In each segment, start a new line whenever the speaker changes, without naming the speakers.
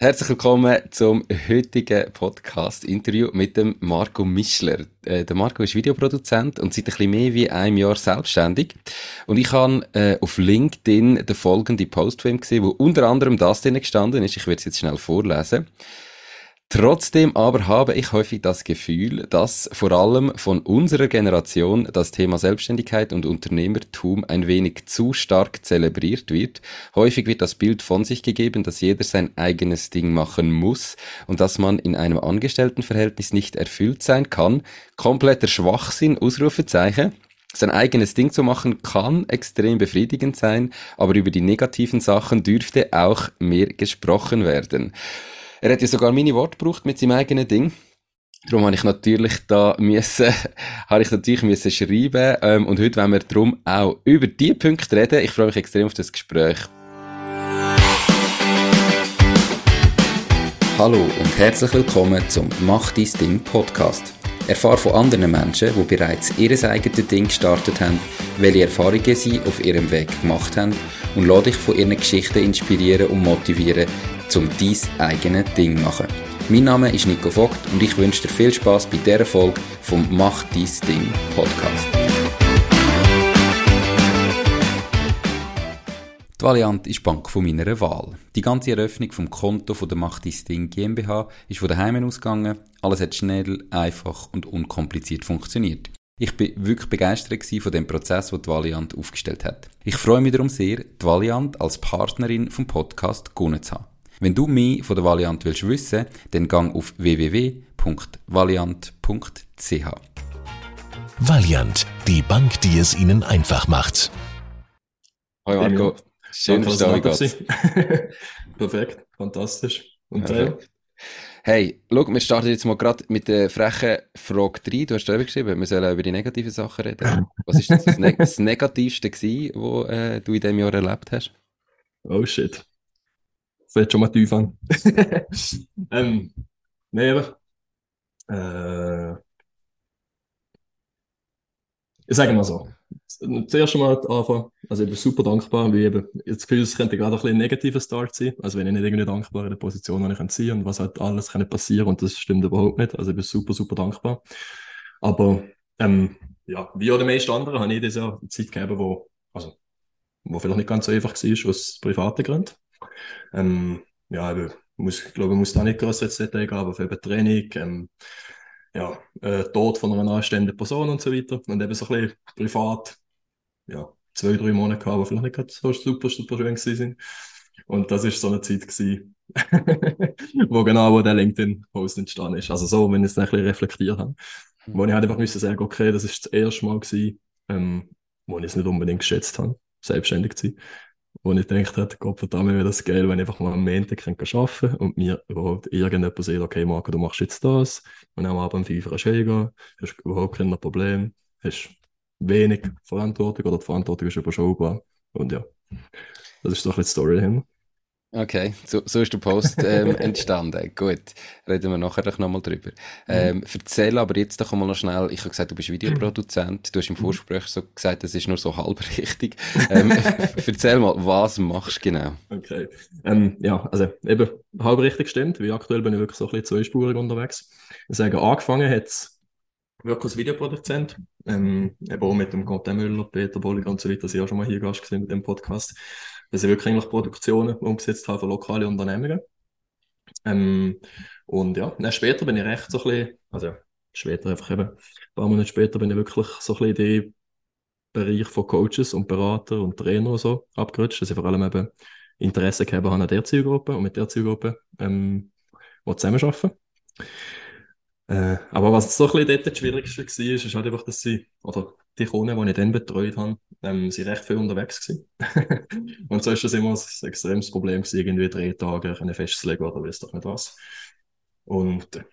Herzlich willkommen zum heutigen Podcast-Interview mit dem Marco Mischler. Äh, der Marco ist Videoproduzent und seit ein bisschen mehr wie einem Jahr selbstständig. Und ich habe äh, auf LinkedIn den folgenden Post von ihm gesehen, wo unter anderem das drin gestanden ist. Ich werde es jetzt schnell vorlesen. Trotzdem aber habe ich häufig das Gefühl, dass vor allem von unserer Generation das Thema Selbstständigkeit und Unternehmertum ein wenig zu stark zelebriert wird. Häufig wird das Bild von sich gegeben, dass jeder sein eigenes Ding machen muss und dass man in einem Angestelltenverhältnis nicht erfüllt sein kann. Kompletter Schwachsinn, Ausrufezeichen. Sein eigenes Ding zu machen kann extrem befriedigend sein, aber über die negativen Sachen dürfte auch mehr gesprochen werden. Er hat ja sogar meine Worte gebraucht mit seinem eigenen Ding. Darum habe ich natürlich da müssen, habe ich natürlich müssen schreiben, ähm, und heute wollen wir darum auch über die Punkte reden. Ich freue mich extrem auf das Gespräch. Hallo und herzlich willkommen zum Mach dein Ding Podcast. Erfahre von anderen Menschen, die bereits ihr eigenes Ding gestartet haben, welche Erfahrungen sie auf ihrem Weg gemacht haben und lade dich von ihren Geschichten inspirieren und motivieren, um dein eigenes Ding machen. Mein Name ist Nico Vogt und ich wünsche dir viel Spaß bei dieser Folge vom Mach dein Ding Podcast. Die Valiant ist die Bank von meiner Wahl. Die ganze Eröffnung vom Konto von der Mach dein Ding GmbH ist von daheim ausgegangen. Alles hat schnell, einfach und unkompliziert funktioniert. Ich bin wirklich begeistert von dem Prozess, den die Valiant aufgestellt hat. Ich freue mich darum sehr, die Valiant als Partnerin vom Podcast gewonnen zu haben. Wenn du mehr von der Valiant willst wissen, dann gang auf www.valiant.ch.
Valiant, die Bank, die es Ihnen einfach macht.
Hoi Marco, schön, dass du da
Perfekt, fantastisch. Und
Perfekt. Hey, schau, wir starten jetzt mal gerade mit der frechen Frage 3. Du hast selber geschrieben, wir sollen über die negativen Sachen reden. Was ist das, das, das Negativste gewesen, was äh, du in diesem Jahr erlebt hast?
Oh shit fällt schon mal tief an. ähm, nee, aber, äh, ich sage mal so. Zuerst einmal anfangen. Also ich bin super dankbar, weil eben, das Gefühl, es könnte gerade ein ein negativer Start sein. Also wenn ich nicht irgendwie dankbar in der Position, wo ich kann sein und was halt alles kann passieren und das stimmt überhaupt nicht. Also ich bin super, super dankbar. Aber ähm, ja, wie auch die meisten anderen habe ich das Jahr eine Zeit gegeben, wo, also, wo vielleicht nicht ganz so einfach war, aus privaten Gründen. Ähm, ja, ich, muss, glaube, ich muss da nicht groß ins Detail gehen, aber für eben Training, ähm, ja, äh, Tod von einer nahestehenden Person und so weiter. Und eben so ein bisschen privat, ja, zwei, drei Monate gehabt, die vielleicht nicht so super, super schön gewesen Und das ist so eine Zeit gewesen, wo genau wo der LinkedIn-Post entstanden ist. Also so, wenn ich es ein bisschen reflektiert habe. Wo ich halt einfach müssen sagen, okay, das ist das erste Mal gewesen, ähm, wo ich es nicht unbedingt geschätzt habe, selbstständig zu sein wo ich gedacht habe, Gott verdammt, wäre das geil, wenn ich einfach mal am Montag arbeiten kann und mir überhaupt irgendjemand sagt, okay, Marco, du machst jetzt das und am Abend um 5 Uhr gehen, hast überhaupt kein Problem, hast wenig Verantwortung oder die Verantwortung ist überschaubar und ja, das ist doch ein die Story dahinter.
Okay, so, so ist der Post ähm, entstanden. Gut, reden wir nachher nochmal drüber. Ähm, erzähl aber jetzt doch mal noch schnell, ich habe gesagt, du bist Videoproduzent, du hast im mhm. Vorgespräch so gesagt, das ist nur so halb richtig. Ähm, erzähl mal, was machst du genau?
Okay, ähm, ja, also eben halb richtig stimmt, weil aktuell bin ich wirklich so ein bisschen zweispurig unterwegs. Ich sage, angefangen hat es wirklich als Videoproduzent, ähm, eben auch mit dem Content Müller, Peter Bolliger und so weiter, das ich auch schon mal hier Gast gesehen mit dem Podcast dass ich wirklich eigentlich Produktionen umgesetzt habe für lokale Unternehmungen. Ähm, und ja, dann später bin ich recht so ein bisschen, also später einfach eben, ein paar Monate später bin ich wirklich so ein bisschen in den Bereich von Coaches und Berater und Trainer und so abgerutscht, dass ich vor allem eben Interesse gehabt habe an der Zielgruppe und mit der Zielgruppe ähm, zusammenarbeiten. Äh, aber was so ein bisschen dort das Schwierigste war, ist halt einfach, dass sie, oder die Kunden, die ich dann betreut habe, ähm, sind recht viel unterwegs gewesen. und so ist das immer ein extremes Problem gewesen, irgendwie drei Tage eine festzulegen oder weiß doch nicht was. Und äh,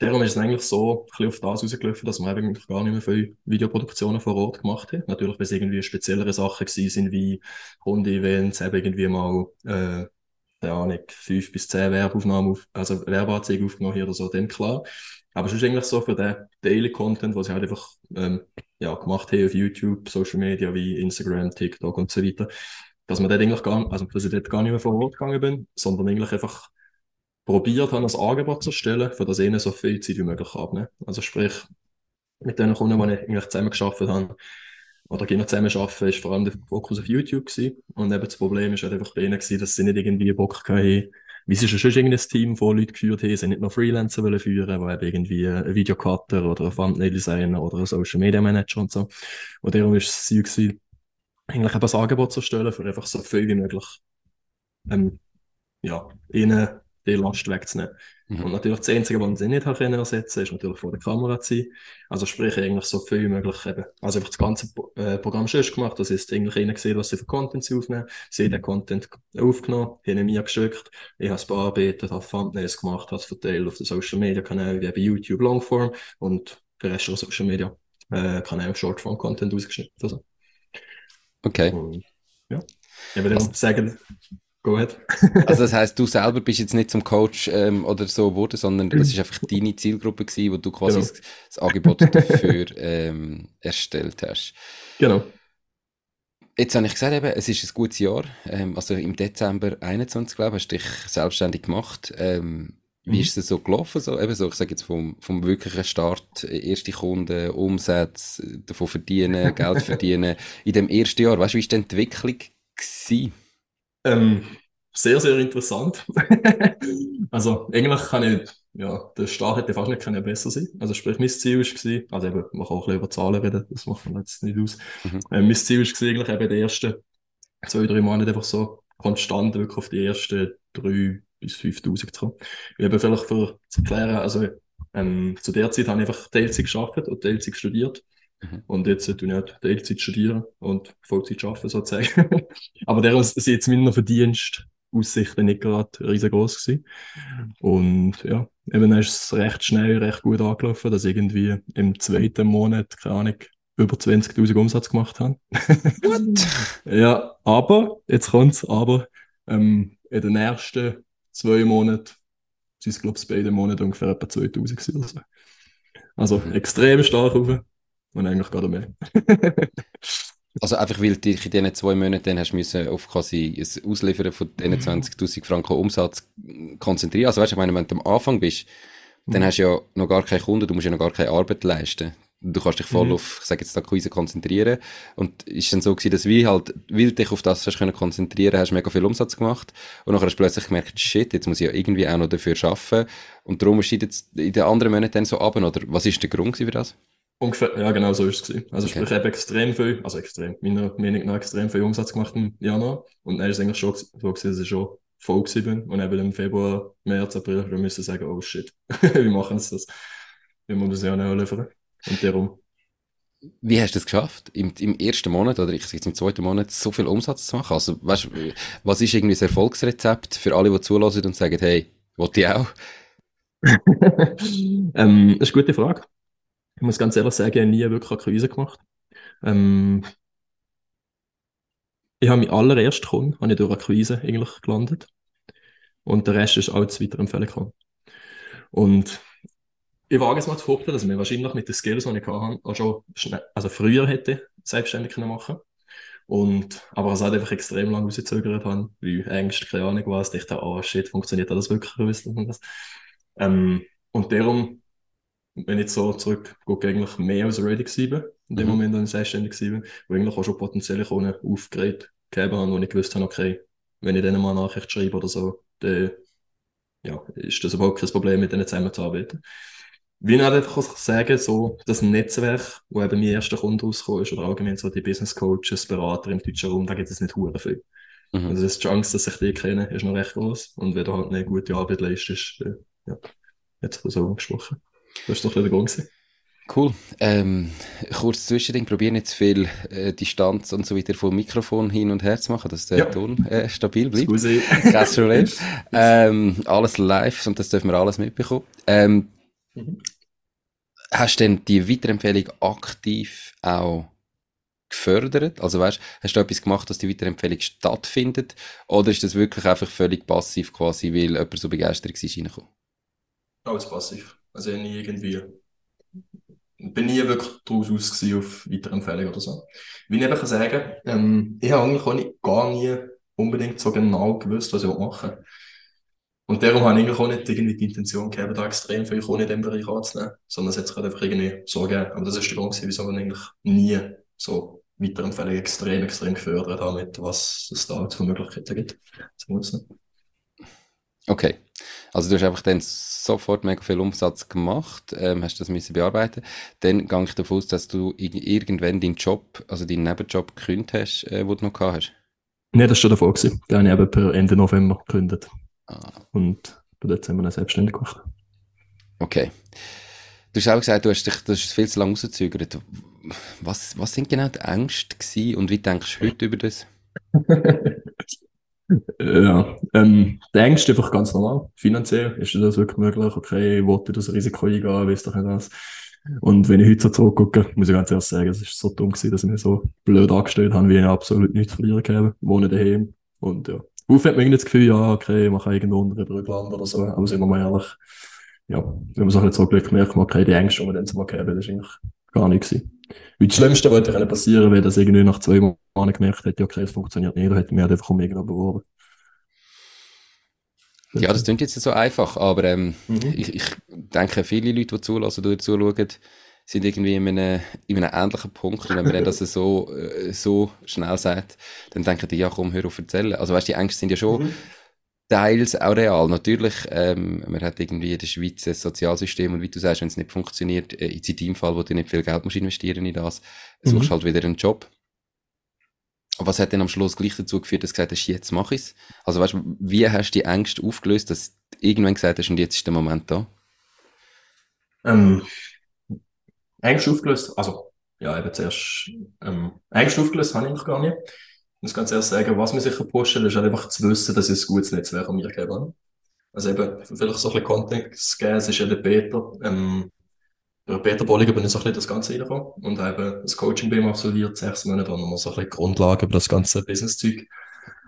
darum ist es eigentlich so ein bisschen auf das rausgelaufen, dass wir eigentlich gar nicht mehr viele Videoproduktionen vor Ort gemacht haben. Natürlich, weil es irgendwie speziellere Sachen gewesen sind, wie Kunde-Events, eben irgendwie mal, äh, keine Ahnung, fünf bis zehn Werbeaufnahmen, auf, also Werbeanzeigen aufgenommen hier oder so, dann klar. Aber es ist eigentlich so für den Daily Content, was ich halt einfach ähm, ja, gemacht habe auf YouTube, Social Media wie Instagram, TikTok und so weiter, dass man eigentlich gar, also dass ich dort gar nicht mehr vor Ort gegangen bin, sondern eigentlich einfach probiert habe, ein Angebot zu stellen, für das ihnen so viel Zeit wie möglich abnehmen. Also sprich, mit den Kunden, die ich eigentlich zusammen geschafft habe, oder genau zusammen arbeiten, ist vor allem der Fokus auf YouTube gewesen. Und eben das Problem ist halt einfach bei ihnen gewesen, dass sie nicht irgendwie Bock hatten, wie sie schon irgendein Team von Leuten geführt haben, sie nicht noch Freelancer wollen führen, wo eben irgendwie ein Videocutter oder ein Thumbnail-Designer oder ein Social Media Manager und so. Und darum ist es Ziel gewesen, eigentlich ein Angebot zu stellen, für einfach so viel wie möglich, ähm, ja, ihnen die Last wegzunehmen. Mhm. Und natürlich das Einzige, was sie nicht können ersetzen ist natürlich vor der Kamera zu sein. Also sprich eigentlich so viel wie möglich eben. Also einfach das ganze äh, Programm schon gemacht. Das ist eigentlich ihnen gesehen, was sie für Content sie aufnehmen. Sie haben den Content aufgenommen, haben mir geschickt. Ich habe es bearbeitet, habe Thumbnails gemacht, habe es verteilt auf den Social Media Kanälen, wie bei YouTube Longform und der Rest der Social Media äh, Kanäle Shortform Content ausgeschnitten. Also.
Okay.
Und, ja. Ich würde sagen, Ahead.
also das heißt, du selber bist jetzt nicht zum Coach ähm, oder so geworden, sondern das ist einfach deine Zielgruppe gewesen, wo du quasi genau. das, das, Angebot dafür ähm, erstellt hast.
Genau.
Jetzt habe ich gesagt, eben, es ist ein gutes Jahr. Ähm, also im Dezember 21, glaube ich, hast du dich selbstständig gemacht. Ähm, wie mhm. ist es so gelaufen? So, eben so, ich sage jetzt vom, vom wirklichen Start, erste Kunden, Umsatz, davon verdienen, Geld verdienen. In dem ersten Jahr, weißt du, wie war die Entwicklung gewesen?
Ähm, sehr, sehr interessant. also, eigentlich kann ich, ja, der Start hätte fast nicht können besser sein. Also, sprich, mein Ziel war, also eben, man kann auch ein bisschen über Zahlen reden, das macht man jetzt nicht aus. Mhm. Ähm, mein Ziel war eigentlich eben die ersten zwei, drei Monate einfach so konstant wirklich auf die ersten drei bis 5000 zu kommen. Ich habe vielleicht für zu erklären, also, ähm, zu der Zeit habe ich einfach Teilzeit geschafft und Teilzeit studiert. Mhm. Und jetzt tue ich halt Teilzeit studieren und Vollzeit arbeiten sozusagen. Aber der sind jetzt meiner Verdienstaussichten nicht gerade riesengroß gewesen. Und ja, eben dann ist es recht schnell, recht gut angelaufen, dass ich irgendwie im zweiten Monat, keine Ahnung, über 20.000 Umsatz gemacht habe.
What?
ja, aber, jetzt kommt's, aber ähm, in den ersten zwei Monaten sind es, glaube ich, beide Monate ungefähr etwa 2.000 gewesen. Also mhm. extrem stark rauf. Und eigentlich gerade mehr.
also einfach, weil du dich in diesen zwei Monaten hast müssen auf quasi das Ausliefern von diesen 20.000 mhm. Franken Umsatz konzentrieren. Also weißt du, ich meine, wenn du am Anfang bist, dann mhm. hast du ja noch gar keine Kunden, du musst ja noch gar keine Arbeit leisten. Du kannst dich voll mhm. auf, ich sage jetzt, Akquise konzentrieren. Und ist dann so gewesen, dass wie halt, weil dich auf das hast können konzentrieren, hast du mega viel Umsatz gemacht. Und nachher hast du plötzlich gemerkt, shit, jetzt muss ich ja irgendwie auch noch dafür arbeiten. Und darum ist jetzt in den anderen Monaten dann so ab, oder was ist der Grund für das?
Ungefähr, ja, genau so ist es gewesen. Also, okay. sprich, ich habe extrem viel, also extrem, meiner Meinung nach extrem viel Umsatz gemacht im Januar. Und dann ist es eigentlich schon so gewesen, dass ich schon voll bin. Und eben im Februar, März, April, wir müssen sagen, oh shit, wie machen sie das? Wir müssen das ja nicht liefern. Und darum.
Wie hast du es geschafft, im, im ersten Monat oder ich sage im zweiten Monat so viel Umsatz zu machen? Also, weißt was ist irgendwie das Erfolgsrezept für alle, die zulassen und sagen, hey, wollte ich auch?
ähm, das ist eine gute Frage. Ich muss ganz ehrlich sagen, ich habe nie wirklich Akquise gemacht. Ähm, ich habe meinen allerersten Kunden habe ich durch Akquise eigentlich gelandet. Und der Rest ist alles weiterempfehlen gekommen. Und ich wage es mal zu behaupten, dass wir wahrscheinlich mit den Skills, die ich hatte, auch schon also früher hätte selbstständig können machen und aber es hat einfach extrem lange rausgezögert haben, weil Ängste, keine Ahnung was, ich dachte, oh shit, funktioniert das wirklich? Ähm, und darum wenn ich so zurückgucke, eigentlich mehr als ready gewesen in dem mhm. Moment, als ich selbstständig gewesen wo eigentlich auch schon potenzielle Kunden aufgeregt gegeben haben, wo ich gewusst habe, okay, wenn ich denen mal eine Nachricht schreibe oder so, dann ja, ist das überhaupt kein Problem, mit denen zusammenzuarbeiten. Wie ich einfach sagen, so das Netzwerk, wo eben mein erster Kunde rausgekommen ist, oder allgemein so die Business Coaches, Berater im deutschen Raum, da gibt es nicht hure viel. Mhm. Also die Chance, dass ich die kenne, ist noch recht groß. Und wenn du halt eine gute Arbeit leistest, ja, jetzt so angesprochen. Das war doch der Grund.
Cool. Ähm, kurz Zwischending, probieren nicht zu viel äh, Distanz und so weiter vom Mikrofon hin und her zu machen, dass der ja. Ton äh, stabil bleibt. Kein Problem. ähm, alles live und das dürfen wir alles mitbekommen. Ähm, mhm. Hast du denn die Weiterempfehlung aktiv auch gefördert? Also weißt, hast du etwas gemacht, dass die Weiterempfehlung stattfindet? Oder ist das wirklich einfach völlig passiv quasi, weil jemand so begeistert war, reingekommen?
Alles passiv. Also ich irgendwie, bin nie wirklich daraus aus auf Weiterempfehlungen oder so. Wie ich eben sagen, ähm, ich habe eigentlich auch nicht, gar nie unbedingt so genau gewusst, was ich machen will. Und darum habe ich eigentlich auch nicht irgendwie die Intention gehabt, da extrem viel Kunden in diesem Bereich anzunehmen, sondern es hat sich halt einfach irgendwie so gegeben. Aber das ist der Grund, wieso ich eigentlich nie so Weiterempfehlungen extrem, extrem gefördert habe, mit was es da für Möglichkeiten gibt.
Okay. Also du hast einfach dann sofort mega viel Umsatz gemacht, ähm, hast das müssen bearbeiten. Dann gehe ich davon aus, dass du irgendwann deinen Job, also deinen Nebenjob gekündigt hast, äh, wo du noch gehabt hast.
Nein, das war schon davor. Gewesen. Den habe ich eben per Ende November gekündigt. Ah. Und bei dort haben wir dann selbstständig gemacht.
Okay. Du hast auch gesagt, du hast dich du hast viel zu lange rausgezögert. Was, was sind genau die Ängste gewesen und wie denkst du heute über das?
Ja, ähm, der Ängste einfach ganz normal. Finanziell ist das wirklich möglich. Okay, ich wollte das Risiko eingehen, weißt doch nicht was. Und wenn ich heute so zurückgucke, muss ich ganz ehrlich sagen, es ist so dumm gewesen, dass ich mich so blöd angestellt habe, wie ich absolut nichts verlieren kann. Wohne daheim. Und ja. Auf hat man irgendwie das Gefühl, ja, okay, man kann irgendwo unter Brückland oder so. Aber sind wir mal ehrlich, ja, wenn man so ein zurückblickt, merkt man, okay, die Ängste, die man dann zu machen haben, das ist eigentlich gar nicht gewesen. Weil das Schlimmste, was hätte passieren wäre, dass irgendwie nach zwei Monaten gemerkt hätte, okay, es funktioniert nicht, hätte mir halt einfach um irgendwo beworben.
Ja, das klingt jetzt so einfach, aber ähm, mhm. ich, ich denke, viele Leute, die zulassen oder zuschauen, sind irgendwie in einem, in einem ähnlichen Punkt. Und wenn man das so, äh, so schnell sagt, dann denken die, ja komm, hör auf erzählen. Also weißt, die Ängste sind ja schon mhm. Teils auch real. Natürlich, ähm, man hat irgendwie in der Schweiz ein Sozialsystem und wie du sagst, wenn es nicht funktioniert, äh, in deinem Fall, wo du nicht viel Geld musst investieren in das, mhm. suchst halt wieder einen Job. Aber was hat denn am Schluss gleich dazu geführt, dass du gesagt hast, jetzt mach ich's? Also weißt du, wie hast du die Ängste aufgelöst, dass du irgendwann gesagt hast, und jetzt ist der Moment da?
Ähm, Ängste aufgelöst, also, ja, eben zuerst, ähm, Ängste aufgelöst habe ich noch gar nicht. Muss ganz ehrlich sagen, was mir sicher pushen, ist halt einfach zu wissen, dass ich ein gutes Netzwerk an mir gebe. Also eben, vielleicht so ein bisschen Kontext geben, es ist ja der Peter, ähm, durch Peter Bolliger bin ich so ein bisschen das Ganze reingekommen und habe das Coaching bei ihm absolviert, sechs Monate, wo man so ein bisschen Grundlagen über das ganze Business-Zeug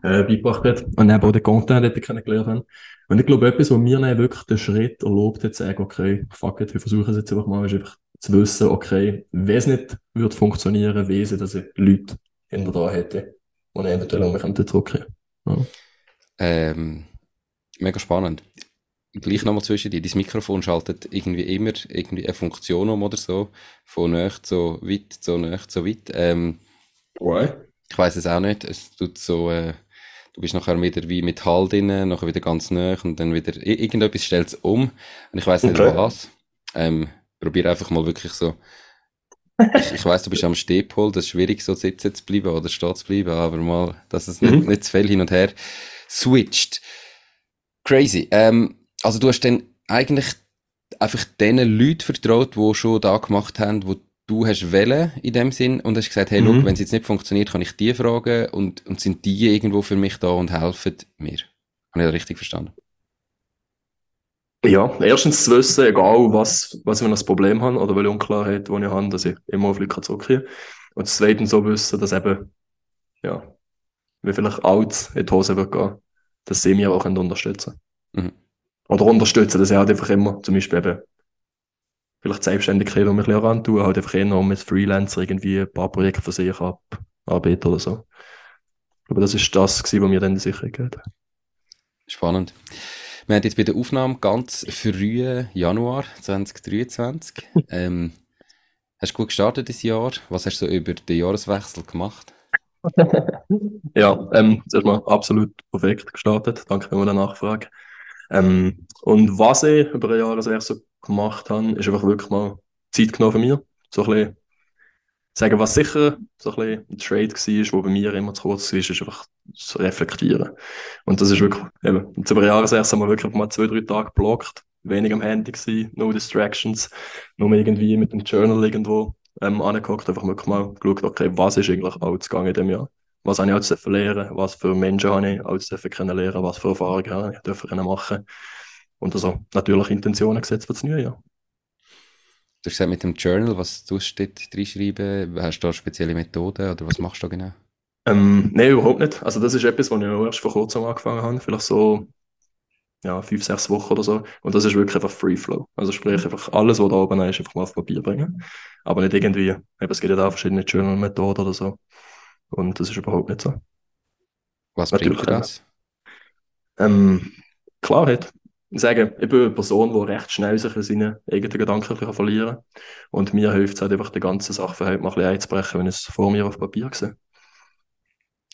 äh, beigebracht hat und eben auch den Content dort kennengelernt haben. Und ich glaube, etwas, was mir dann wirklich den Schritt erlaubt hat, zu sagen, okay, fuck it, wir versuchen es jetzt einfach mal, ist einfach zu wissen, okay, wenn es nicht wird funktionieren, wissen, dass ich Leute hinter da hätte, die eventuell um mich drücken ja.
ähm, Mega spannend gleich nochmal zwischen dir, dein Mikrofon schaltet irgendwie immer irgendwie eine Funktion um oder so, von nacht so weit, so nacht so weit. Ähm,
Why?
Ich weiß es auch nicht, es tut so, äh, du bist nachher wieder wie mit Hall drin, nachher wieder ganz nah und dann wieder, irgendetwas stellt es um und ich weiß nicht okay. was. Ähm, probier einfach mal wirklich so, ich, ich weiss, du bist am Stehpol, das ist schwierig so sitzen zu bleiben oder stehen zu bleiben, aber mal, dass es nicht, mhm. nicht zu viel hin und her switcht. Crazy. Ähm, also du hast dann eigentlich einfach den Leuten vertraut, die schon da gemacht haben, wo du hast wählen in dem Sinn und hast gesagt, hey, mhm. wenn es jetzt nicht funktioniert, kann ich die fragen und, und sind die irgendwo für mich da und helfen mir. Habe ich das richtig verstanden?
Ja, erstens zu wissen, egal was, was ich das Problem habe oder welche Unklarheit, die ich habe, dass ich immer auf Leute zurückkriege. Und zweitens so wissen, dass eben, ja, wie vielleicht alt in die Hose wird gehen, dass sie mir auch unterstützen können. Mhm oder unterstützen, dass er halt einfach immer, zum Beispiel eben, vielleicht Selbstständigkeit, die mich ein bisschen antun, halt einfach eher als Freelancer irgendwie ein paar Projekte für sich abarbeiten oder so. Aber das ist das, was mir dann die Sicherheit gibt.
Spannend. Wir haben jetzt bei der Aufnahme ganz früh Januar 2023. ähm, hast du gut gestartet dieses Jahr? Was hast du so über den Jahreswechsel gemacht?
ja, ähm, zuerst mal absolut perfekt gestartet. Danke für die Nachfrage. Ähm, und was ich über ein Jahr so gemacht habe, ist einfach wirklich mal Zeit genommen für mich. So ein bisschen sagen, was sicher so ein bisschen ein Trade war, wo bei mir immer zu kurz ist, ist einfach zu reflektieren. Und das ist wirklich, eben, jetzt über ein Jahr haben wir wirklich mal zwei, drei Tage geblockt, wenig am Handy gewesen, no distractions, nur irgendwie mit dem Journal irgendwo ähm, angeguckt, einfach wirklich mal geschaut, okay, was ist eigentlich alles gegangen in dem Jahr was habe ich alles lernen was für Menschen habe ich alles kennenlernen was für Erfahrungen habe ich dürfen machen und also natürlich Intentionen gesetzt für das neue Jahr.
Du hast gesagt, mit dem Journal, was du dort reinschreiben? Hast du da spezielle Methoden oder was machst du da genau?
Ähm, Nein, überhaupt nicht. Also das ist etwas, was ich erst vor kurzem angefangen habe, vielleicht so ja, fünf, sechs Wochen oder so. Und das ist wirklich einfach Free Flow. Also sprich, einfach alles, was da oben ist, einfach mal auf Papier bringen. Aber nicht irgendwie, eben, es gibt ja da verschiedene Journal-Methoden oder so. Und das ist überhaupt nicht so.
Was Natürlich bringt das?
Ähm, Klarheit. Ich sage, ich bin eine Person, die recht schnell sich in seinen eigenen Gedanken verlieren kann. Und mir hilft es halt einfach, die ganze Sachverhalt mal ein bisschen einzubrechen, wenn ich es vor mir auf Papier sehe.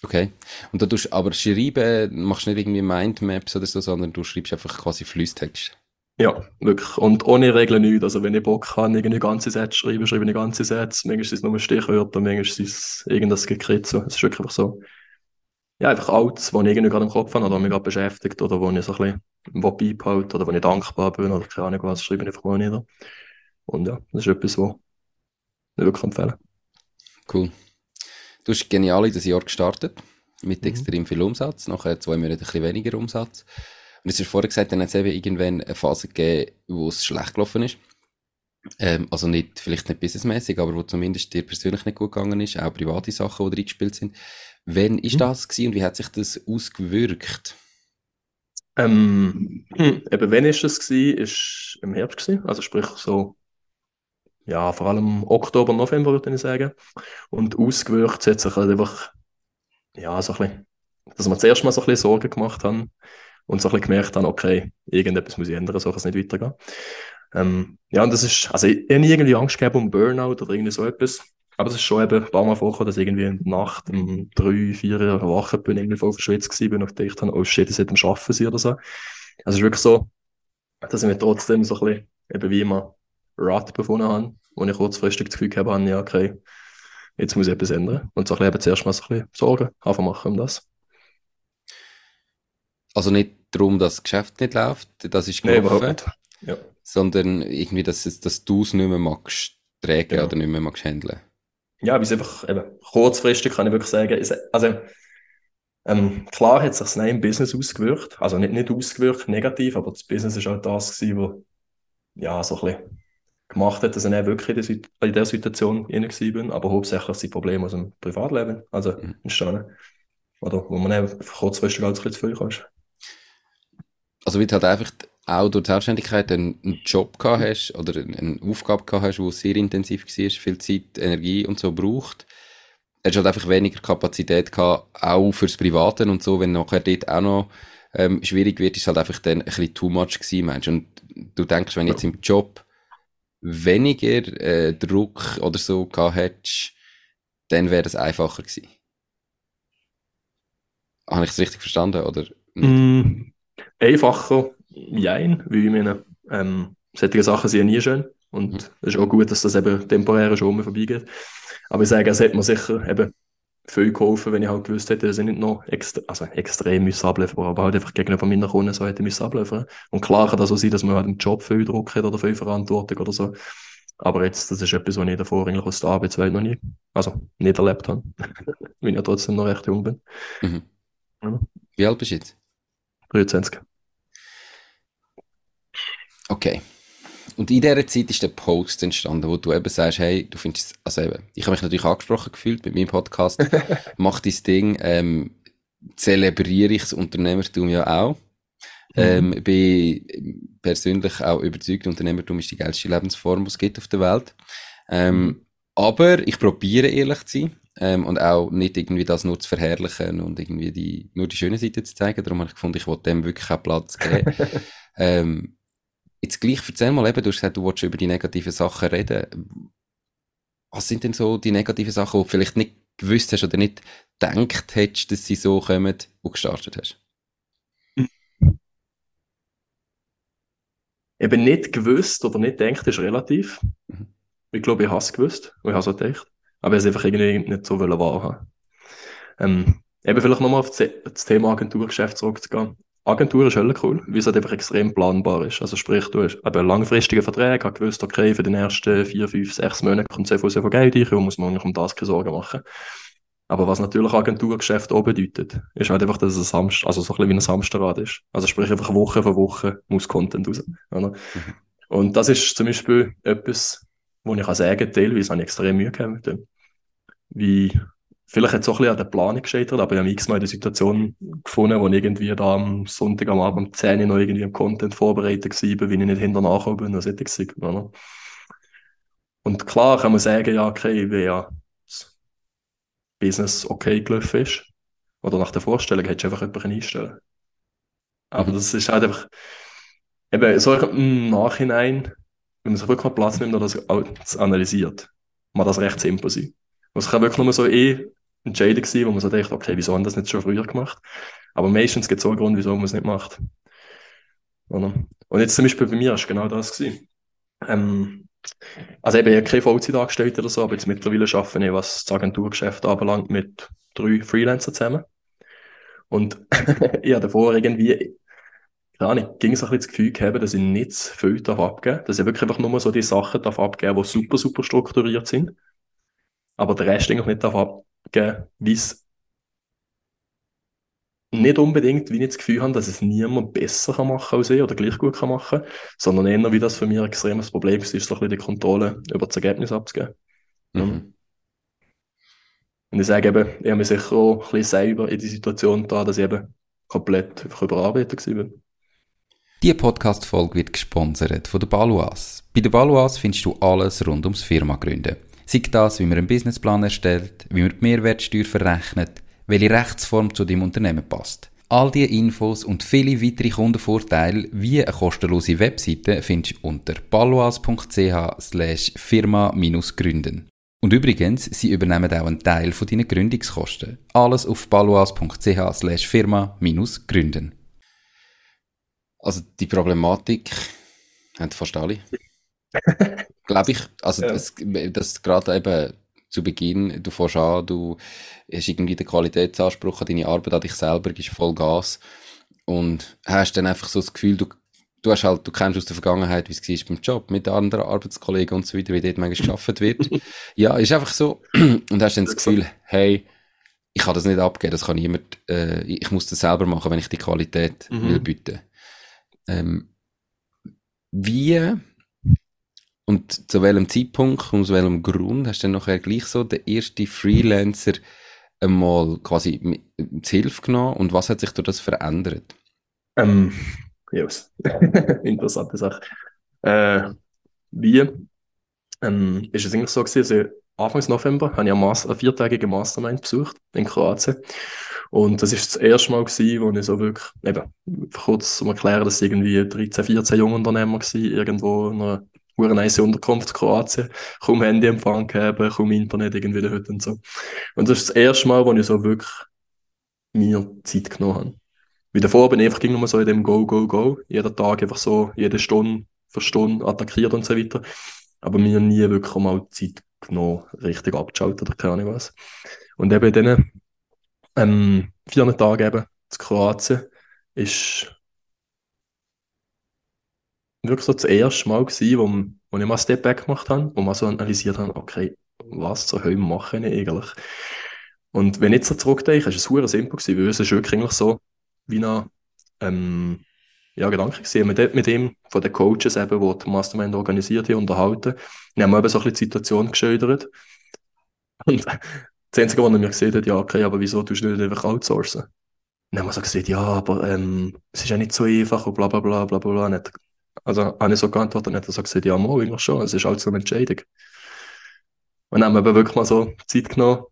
Okay. Und da tust aber schreiben, machst nicht irgendwie Mindmaps oder so, sondern du schreibst einfach quasi Flüsstext.
Ja, wirklich. Und ohne Regeln nichts. Also, wenn ich Bock habe, irgendwie ganze Sätze schreiben, schreibe ich ganze Sätze. Manchmal sind es nur Stichwörter, manchmal ist es irgendwas Gekritzel. Es ist wirklich einfach so. Ja, einfach alles, was ich irgendwie gerade im Kopf habe oder mich gerade beschäftigt oder wo ich so ein bisschen beibehalte oder wo ich dankbar bin oder keine Ahnung was, schreibe ich einfach mal nieder. Und ja, das ist etwas, was ich wirklich empfehle.
Cool. Du hast genial in das Jahr gestartet, mit mhm. extrem viel Umsatz, nachher zwei Monate ein bisschen weniger Umsatz. Und es ist vorher gesagt, dann hat es eben irgendwann eine Phase gegeben, wo es schlecht gelaufen ist. Ähm, also nicht, vielleicht nicht businessmäßig, aber wo zumindest dir persönlich nicht gut gegangen ist, auch private Sachen, die reingespielt sind. Wann ist mhm. das gewesen und wie hat sich das ausgewirkt?
Ähm, hm, eben, wann ist das gewesen? Ist im Herbst gewesen, also sprich so, ja, vor allem Oktober, November würde ich sagen. Und ausgewirkt hat sich halt einfach, ja, so ein bisschen, dass wir zuerst mal so ein bisschen Sorgen gemacht haben, und so ein bisschen gemerkt habe, okay, irgendetwas muss ich ändern, so kann es nicht weitergehen. Ähm, ja, und das ist, also ich, ich habe irgendwie Angst gehabt um Burnout oder irgendwie so etwas. Aber es ist schon eben ein paar Mal vorgekommen, dass ich irgendwie der Nacht um drei, vier Uhr wach bin, irgendwie voll verschwitzt gewesen bin und gedacht habe, oh shit, das hätte am Schaffen sein oder so. Also es ist wirklich so, dass ich mir trotzdem so ein bisschen, eben wie immer, Rat befunden habe, wo ich kurzfristig das Gefühl habe, ja, okay, jetzt muss ich etwas ändern. Und so ein bisschen zuerst mal so ein bisschen Sorgen einfach machen um das.
Also nicht darum, dass das Geschäft nicht läuft, das ist gelaufen, nee, ja. sondern irgendwie, dass, dass du es nicht mehr magst tragen genau. oder nicht mehr magst handeln.
Ja, es einfach eben, kurzfristig kann ich wirklich sagen, also ähm, klar hat sich das im Business ausgewirkt, also nicht, nicht ausgewirkt negativ, aber das Business ist halt das gewesen, wo ja, so ein bisschen gemacht hat, dass ich nicht wirklich in, der, in der Situation inne bin, aber hauptsächlich sind Probleme aus dem Privatleben, also mhm. entstanden. Oder wo man eben kurzfristig ein bisschen zu viel kannst
also wie du halt einfach auch durch die Selbstständigkeit einen, einen Job gehabt hast oder eine Aufgabe gehabt hast, die sehr intensiv war, viel Zeit, Energie und so braucht, hast du halt einfach weniger Kapazität gehabt, auch fürs Private und so, wenn nachher dort auch noch ähm, schwierig wird, ist halt einfach dann ein bisschen too much gewesen, meinst Und du denkst, wenn jetzt im Job weniger äh, Druck oder so gehabt hättest, dann wäre es einfacher gewesen. Habe ich es richtig verstanden, oder?
Mm, einfacher, jein, weil ich meine, ähm, solche Sachen sind ja nie schön und mhm. es ist auch gut, dass das eben temporär schon vorbeigeht. Aber ich sage, es hätte mir sicher eben viel geholfen, wenn ich halt gewusst hätte, dass ich nicht noch extra, also extrem müssen abliefern aber halt einfach gegenüber meinen Kunden so hätte müssen abliefern. Und klar kann das auch sein, dass man halt im Job viel Druck hat oder viel Verantwortung oder so. Aber jetzt, das ist etwas, was ich davor eigentlich aus der Arbeitswelt noch nie, also nicht erlebt habe. weil ich ja trotzdem noch recht jung bin.
Mhm. Ja. Wie alt bist du jetzt?
23.
Okay. Und in dieser Zeit ist der Post entstanden, wo du eben sagst, hey, du findest, also eben, ich habe mich natürlich angesprochen gefühlt mit meinem Podcast, mach dein Ding, ähm, zelebriere ich das Unternehmertum ja auch. Mhm. Ähm, bin persönlich auch überzeugt, Unternehmertum ist die geilste Lebensform, die es gibt auf der Welt. Ähm, mhm. Aber ich probiere ehrlich zu sein ähm, und auch nicht irgendwie das nur zu verherrlichen und irgendwie die, nur die schöne Seite zu zeigen. Darum habe ich gefunden, ich wollte dem wirklich auch Platz geben. ähm, jetzt gleich erzähl mal eben, du hast gesagt, du wolltest über die negativen Sachen reden. Was sind denn so die negativen Sachen, die du vielleicht nicht gewusst hast oder nicht gedacht hättest, dass sie so kommen, wo du gestartet hast?
Eben nicht gewusst oder nicht gedacht, ist relativ. Mhm. Ich glaube, ich habe es gewusst und ich habe es auch gedacht. Aber ich es einfach irgendwie nicht so wahrhaben. Ähm, eben vielleicht nochmal auf das Thema Agenturgeschäft zurückzugehen. Agentur ist hella cool, weil es halt einfach extrem planbar ist. Also sprich, du hast eben langfristige Verträge, hast gewusst, okay, für die nächsten vier, fünf, sechs Monate kommt sehr viel, sehr viel Geld rein und muss man um das keine Sorgen machen. Aber was natürlich Agenturgeschäft auch bedeutet, ist halt einfach, dass es ein Samstag, also so ein bisschen wie ein Samstagrad ist. Also sprich einfach Woche für Woche muss Content raus. Oder? Mhm. Und das ist zum Beispiel etwas, wo ich kann sagen, teilweise habe ich extrem Mühe gehabt mit dem. Wie, vielleicht hat es auch ein bisschen an der Planung gescheitert, aber ich habe x-mal eine Situation gefunden, wo ich irgendwie da am Sonntag am Abend um 10 Uhr noch irgendwie im Content vorbereitet war, wie ich nicht hinter nachgekommen bin, was hätte ich gesagt, oder? Und klar kann man sagen, ja, okay, wie ja das Business okay gelaufen ist, oder nach der Vorstellung hättest du einfach jemanden einstellen. Aber mhm. das ist halt einfach, eben, so im Nachhinein, wenn man sich wirklich mal Platz nimmt und das analysiert, man das recht simpel sein. Und es kann wirklich nur so eh Entscheidung sein, wo man so denkt, okay, wieso haben das nicht schon früher gemacht? Aber meistens gibt es so einen Grund, wieso man es nicht macht. Oder? Und jetzt zum Beispiel bei mir ist genau das gewesen. Ähm, also eben, ich habe keine Vollzeitangestellte oder so, aber jetzt mittlerweile arbeite ich, was das Agenturgeschäft anbelangt, mit drei Freelancern zusammen. Und ich habe davor irgendwie, keine Ahnung, ging so ein bisschen das Gefühl gehabt, dass ich nicht zu viel darf abgeben darf. Dass ich wirklich einfach nur so die Sachen darf abgeben die super, super strukturiert sind. Aber der Rest eigentlich nicht darf abgeben, wie es nicht unbedingt, wie ich das Gefühl habe, dass es niemand besser kann machen als ich oder gleich gut kann machen, sondern eher, wie das für mich ein extremes Problem ist, ist so ein bisschen die Kontrolle über das Ergebnis abzugeben. Mhm. Und ich sage eben, ich habe mich sicher auch ein bisschen selber in die Situation da, dass ich eben komplett überarbeitet war.
Diese Podcast-Folge wird gesponsert von der Baluas. Bei der Baluas findest du alles rund ums Firma gründen. Sei das, wie man einen Businessplan erstellt, wie man die Mehrwertsteuer verrechnet, welche Rechtsform zu deinem Unternehmen passt. All diese Infos und viele weitere Kundenvorteile wie eine kostenlose Webseite findest du unter paloas.ch slash firma-gründen. Und übrigens, sie übernehmen auch einen Teil von deinen Gründungskosten. Alles auf paloas.ch slash firma-gründen. Also die Problematik haben fast alle. Glaube ich. Also ja. das, das gerade eben zu Beginn, du fährst an, du hast irgendwie den Qualitätsanspruch an deine Arbeit, an dich selber, gibst voll Gas und hast dann einfach so das Gefühl, du, du hast halt, du kennst aus der Vergangenheit, wie es war beim Job, mit anderen Arbeitskollegen und so weiter, wie dort manchmal geschafft wird. ja, ist einfach so. Und hast dann das Gefühl, hey, ich kann das nicht abgeben, das kann niemand, äh, ich muss das selber machen, wenn ich die Qualität mhm. will bieten. Ähm, wie und zu welchem Zeitpunkt und zu welchem Grund hast du dann nachher gleich so den ersten Freelancer einmal quasi zur Hilfe genommen und was hat sich durch das verändert?
Ähm, yes. Interessante Sache. Äh, wie ähm, ist es eigentlich so gewesen, also Anfang November habe ich eine, Mas eine viertägige Mastermind besucht in Kroatien und das ist das erste Mal gewesen, wo ich so wirklich, eben, kurz um erklären, dass irgendwie 13, 14 junge Unternehmer waren, irgendwo in einer eine nice Unterkunft in Kroatien, kaum Handyempfang gehabt, kaum Internet irgendwie heute und so. Und das ist das erste Mal, wo ich so wirklich mir Zeit genommen habe. Wie davor bin ich einfach immer so in dem Go, Go, Go, jeden Tag einfach so, jede Stunde für Stunde attackiert und so weiter. Aber mir nie wirklich mal Zeit genommen, richtig abzuschalten oder keine Ahnung was. Und eben in diesen ähm, vier Tagen eben zu Kroatien ist wirklich so das erste Mal gewesen, wo, wo ich mal Step Back gemacht habe, wo man so analysiert habe, okay, was zur Hölle mache ich eigentlich? Und wenn ich jetzt so zurückdenke, ist es super simpel gewesen, weil es ist wirklich eigentlich so wie ein ähm, ja, Gedanke gewesen. Mit, mit dem von den Coaches eben, die die Mastermind organisiert haben, unterhalten. Wir haben eben so ein bisschen die Situation geschildert. Und das Einzige, was er mir gesehen hat, ja, okay, aber wieso tust du nicht einfach outsourcen? dann haben wir so gesagt, ja, aber ähm, es ist ja nicht so einfach und bla bla bla bla bla. bla. Also habe ich so geantwortet und hat er so gesagt, ja, mal, eigentlich schon, es ist so eine Entscheidung. Und dann haben wir wirklich mal so Zeit genommen,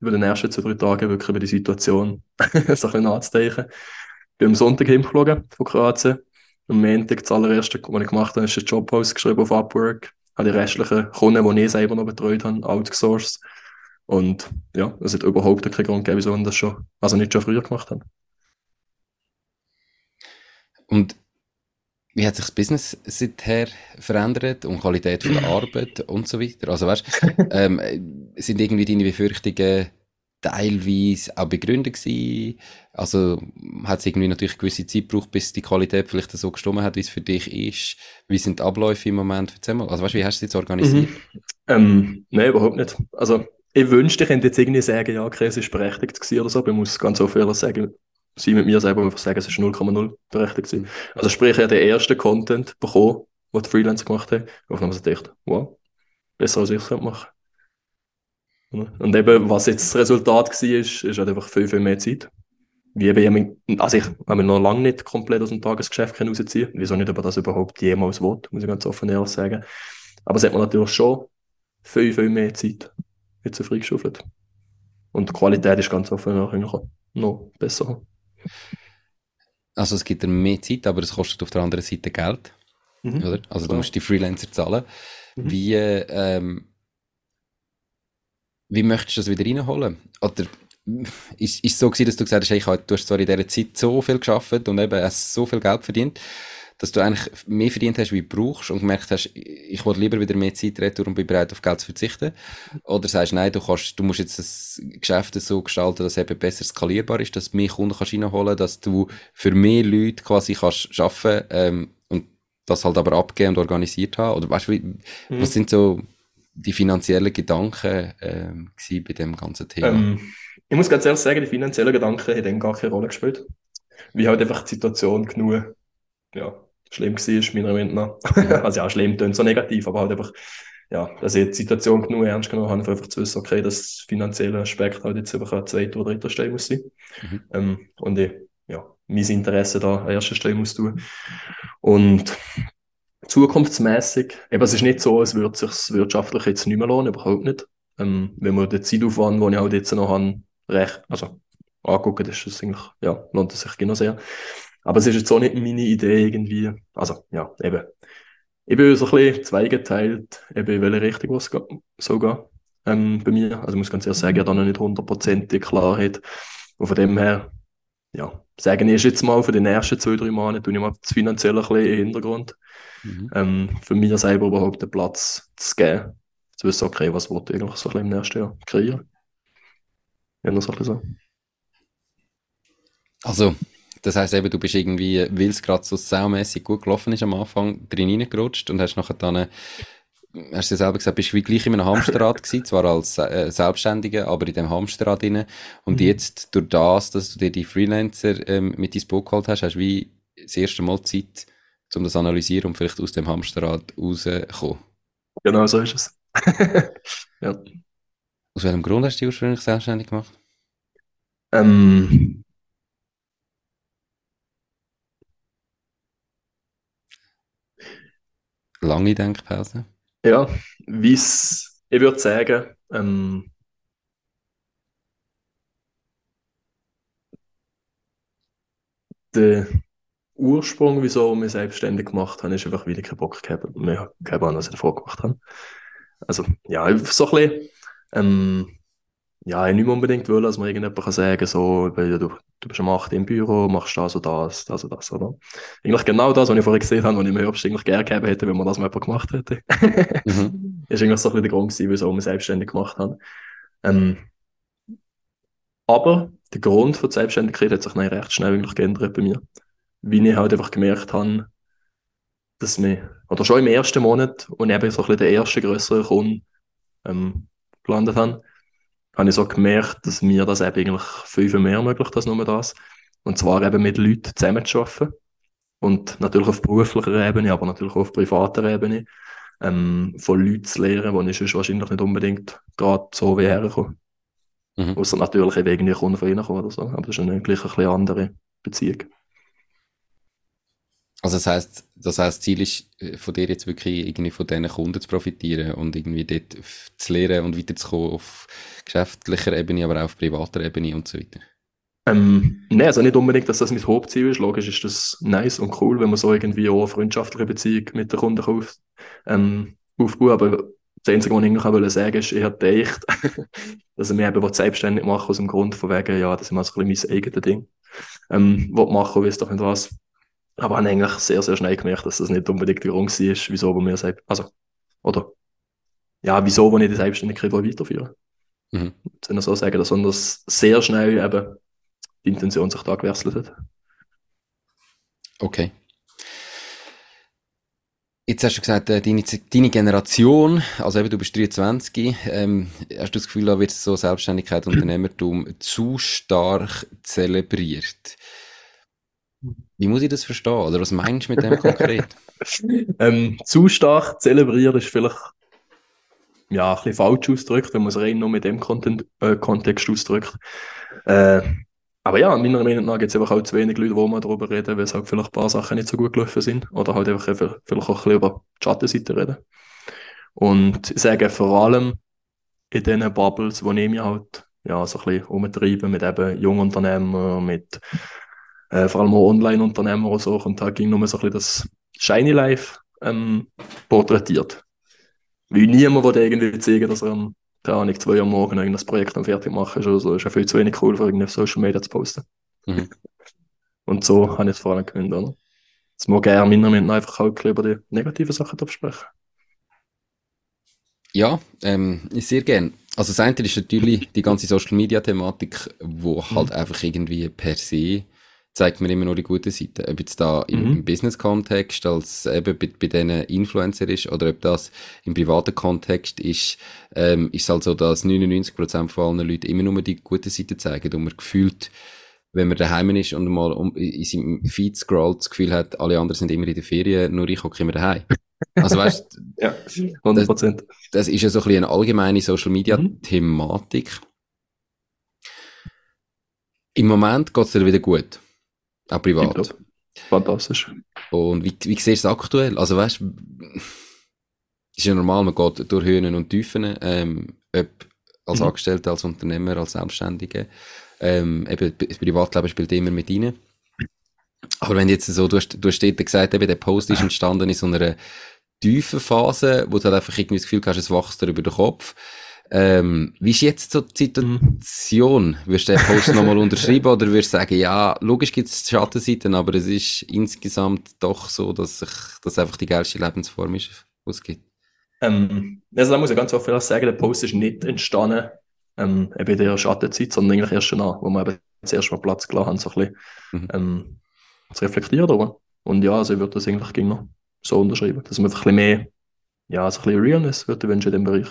über den ersten zwei, drei Tagen wirklich über die Situation so ein bisschen nachzudenken. Ich bin am Sonntag hingeflogen von Kroatien. Am Montag, das allererste, was ich gemacht habe, ist ein Job ausgeschrieben auf Upwork. Habe die restlichen Kunden, die ich selber noch betreut habe, outgesourced. Und ja, es hat überhaupt keinen Grund gegeben, wieso ich das schon, also nicht schon früher gemacht habe.
Und wie hat sich das Business seither verändert und Qualität von der Arbeit und so weiter? Also weißt, ähm, sind irgendwie deine Befürchtungen teilweise auch begründet gewesen? Also hat es irgendwie natürlich gewisse Zeit gebraucht, bis die Qualität vielleicht so gestimmt hat, wie es für dich ist? Wie sind die Abläufe im Moment? Also weißt, wie hast du es jetzt organisiert?
Mhm. Ähm, Nein, überhaupt nicht. Also ich wünschte, ich könnte jetzt irgendwie sagen, ja, es ist berechtigt gewesen oder so, aber ich muss ganz offen sagen, sie mit mir selber einfach sagen, es ist 0,0 berechtigt gewesen. Also sprich, er hat den ersten Content bekommen, den die Freelancer gemacht haben, auf dem ich gedacht, wow, besser als ich es machen Und eben, was jetzt das Resultat war, ist, ist halt einfach viel, viel mehr Zeit. Wie eben, also ich habe mich noch lange nicht komplett aus dem Tagesgeschäft rausziehen Wieso nicht, aber das überhaupt jemals will, muss ich ganz offen ehrlich sagen. Aber es hat man natürlich schon viel, viel mehr Zeit jetzt freigeschaufelt. Und die Qualität ist ganz offen noch, noch besser.
Also es gibt dir mehr Zeit, aber es kostet auf der anderen Seite Geld.
Mhm.
Oder? Also du musst die Freelancer zahlen.
Mhm.
Wie, ähm, wie möchtest du das wieder reinholen? Oder ist, ist es so gewesen, dass du gesagt hast, hey, ich du hast zwar in dieser Zeit so viel geschafft und eben hast so viel Geld verdient, dass du eigentlich mehr verdient hast, wie du brauchst und gemerkt hast, ich will lieber wieder mehr Zeit retour und bin bereit, auf Geld zu verzichten? Oder sagst du, nein, du, kannst, du musst jetzt das Geschäft so gestalten, dass es eben besser skalierbar ist, dass du mehr Kunden kannst reinholen dass du für mehr Leute quasi kannst arbeiten ähm, und das halt aber abgeben und organisiert haben? Oder weißt du, wie,
Mhm.
was sind so die finanziellen Gedanken ähm, bei dem ganzen Thema?
Ähm, ich muss ganz ehrlich sagen, die finanziellen Gedanken haben dann gar keine Rolle gespielt. Wie halt einfach die Situation genug, ja, schlimm war, meiner Meinung nach. also ja, schlimm klingt so negativ, aber halt einfach, ja, dass ich die Situation genug ernst genommen habe, einfach zu wissen, okay, das finanzielle Aspekt halt jetzt einfach an zweiter oder dritter Stelle muss sein.
Mhm.
Ähm, und ich, ja, mein Interesse da an erster Stelle muss tun. Und zukunftsmäßig, eben, es ist nicht so, als würde es sich wirtschaftlich jetzt nicht mehr lohnen, überhaupt nicht. Ähm, wenn man den Zeitaufwand, den ich halt jetzt noch habe, recht, also angucken, das ist es eigentlich, ja, lohnt es sich genau sehr. Aber es ist jetzt auch nicht meine Idee irgendwie, also, ja, eben. Ich bin so ein bisschen zweigeteilt, eben in welche Richtung es so geht, ähm, bei mir. Also ich muss ganz ehrlich sagen, ich habe da noch nicht hundertprozentige Klarheit. Und von dem her, ja, sagen ich jetzt mal, für die nächsten zwei, drei Monate tue ich mal das Finanzielle ein bisschen in den Hintergrund.
Mhm.
Ähm, für mich selber überhaupt den Platz zu geben, zu wissen, okay, was wollte ich eigentlich so ein bisschen im nächsten Jahr kreieren. Ja, nur so ein bisschen so.
Also, das heisst eben, du bist irgendwie, weil es gerade so saumässig gut gelaufen ist am Anfang, drin reingerutscht und hast nachher dann, hast du selber gesagt, bist wie gleich in einem Hamsterrad gewesen, zwar als äh, Selbstständiger, aber in dem Hamsterrad drin. Und
Mhm.
jetzt, durch das, dass du dir die Freelancer ähm, mit ins Boot geholt hast, hast du wie das erste Mal Zeit, um das zu analysieren und vielleicht aus dem Hamsterrad rauszukommen.
Genau so ist es. ja.
Aus welchem Grund hast du dich ursprünglich selbstständig gemacht?
Ähm,
Lange Denkpause?
ja, wie's, ich würde sagen, ähm, der Ursprung, wieso wir selbstständig gemacht haben, ist einfach, weil ich keinen Bock gehabt mehr gehabt habe, als ich davor gemacht habe. Also, ja, so ein bisschen, ähm, ja, ich nicht mehr unbedingt wollen, dass man irgendjemand kann sagen so, weil du, du bist am 8 im Büro, machst das und das, das und das, oder? Eigentlich genau das, was ich vorher gesehen habe, was ich mir Herbst eigentlich gerne gegeben hätte, wenn man das mal jemand gemacht hätte.
Mhm.
ist eigentlich so ein bisschen der Grund gewesen, wieso wir selbstständig gemacht haben. Ähm, aber der Grund für die Selbstständigkeit hat sich dann recht schnell eigentlich geändert bei mir. Wie ich halt einfach gemerkt habe, dass wir, oder schon im ersten Monat, und eben so ein bisschen der erste größere Kunde ähm, gelandet haben, habe ich so gemerkt, dass mir das eben eigentlich viel, viel mehr ermöglicht als nur das. Und zwar eben mit Leuten zusammenzuarbeiten. Und natürlich auf beruflicher Ebene, aber natürlich auch auf privater Ebene, ähm, von Leuten zu lernen, die ich sonst wahrscheinlich nicht unbedingt gerade so wie herkomme.
Mhm.
Außer natürlich eben irgendwie Kunden von ihnen oder so. Aber das ist dann gleich ein bisschen andere Beziehung.
Also das heißt, das heißt, Ziel ist äh, von dir jetzt wirklich irgendwie von diesen Kunden zu profitieren und irgendwie dort zu lernen und weiterzukommen auf geschäftlicher Ebene, aber auch auf privater Ebene und so weiter.
Ähm, nein, also nicht unbedingt, dass das mein Hauptziel ist. Logisch ist das nice und cool, wenn man so irgendwie auch eine freundschaftliche Beziehung mit den Kunden auf, ähm, aufbauen Aber das Einzige, was ich eigentlich auch wollte sagen ist, ich habe gedacht, dass ich mich eben selbstständig machen aus dem Grund von wegen, ja, das ist mal so ein bisschen mein eigenes Ding. Ähm, was machen, weiß doch nicht was. Aber habe eigentlich sehr, sehr schnell gemerkt, dass das nicht unbedingt der Grund war, wieso wir selbst, also, oder, ja, wieso wir nicht die Selbstständigkeit weiterführen.
Mhm.
Wenn ich so sagen, sondern dass sehr schnell eben die Intention sich da gewechselt hat.
Okay. Jetzt hast du gesagt, äh, deine, deine Generation, also eben du bist 23, ähm, hast du das Gefühl, da wird so Selbstständigkeit, Unternehmertum zu stark zelebriert? Wie muss ich das verstehen? Oder was meinst du mit dem konkret?
ähm, zu stark zelebrieren ist vielleicht ja, ein bisschen falsch ausgedrückt, wenn man es rein nur mit dem Content, äh, Kontext ausdrückt. Äh, aber ja, meiner Meinung nach gibt es einfach auch zu wenig Leute, die mal darüber reden, weil es halt vielleicht ein paar Sachen nicht so gut gelaufen sind. Oder halt einfach- vielleicht auch ein bisschen über die Schattenseite reden. Und ich sage vor allem in diesen Bubbles, wo ich mich halt ja, so ein bisschen umtreibe mit eben Jungunternehmern, mit äh, vor allem auch Online-Unternehmer oder so, und da ging nur so ein bisschen das Shiny Life ähm, porträtiert. Weil niemand will irgendwie zeigen, dass er am, keine Ahnung, zwei Uhr morgen irgendein Projekt am fertig machen ist oder so. Ist ja viel zu wenig cool, für irgendwie auf Social Media zu posten. Mhm. Und so habe ich es vor allem gewöhnt, oder? Jetzt mag gerne meiner Meinung nach einfach halt über die negativen Sachen besprechen.
Ja, ähm, sehr gern. Also das eine ist natürlich die ganze Social Media Thematik, wo halt mhm. einfach irgendwie per se zeigt mir immer nur die gute Seite. Ob jetzt da im, mhm. im Business-Kontext als eben bei, bei diesen Influencer ist oder ob das im privaten Kontext ist, ähm, ist es halt so, dass 99% von allen Leuten immer nur die gute Seite zeigen und man gefühlt, wenn man daheim ist und mal um, in seinem Feed scrollt, das Gefühl hat, alle anderen sind immer in der Ferien, nur ich hocke immer daheim. Also weißt
ja, 100%.
Das, das ist ja so ein bisschen eine allgemeine Social Media mhm. Thematik. Im Moment geht es dir wieder gut. Auch privat.
Fantastisch.
Und wie, wie siehst du es aktuell? Also weißt du, ist ja normal, man geht durch Höhen und Tiefen, ähm, ob als mhm. Angestellter, als Unternehmer, als Selbstständiger. Ähm, eben, das Privatleben spielt immer mit rein. Aber wenn jetzt so, du hast, du hast gesagt, eben, der Post ist entstanden in so einer tiefen Phase, wo du halt einfach irgendwie das Gefühl hast, es wächst dir über den Kopf. Ähm, wie ist jetzt so die Situation? Wirst du den Post nochmal unterschreiben oder wirst du sagen, ja, logisch gibt es Schattenseiten, aber es ist insgesamt doch so, dass dass einfach die geilste Lebensform ist, was es gibt?
Ähm, also da muss ich ganz offen sagen, der Post ist nicht entstanden, ähm, eben in der Schattenzeit, sondern eigentlich erst an, wo wir eben zuerst mal Platz gelassen haben, so ein bisschen, mhm. ähm, zu reflektieren darüber. Und ja, also ich würde das eigentlich gerne so unterschreiben, dass man einfach ein bisschen mehr, ja, so ein bisschen Realness würde wünschen in dem Bereich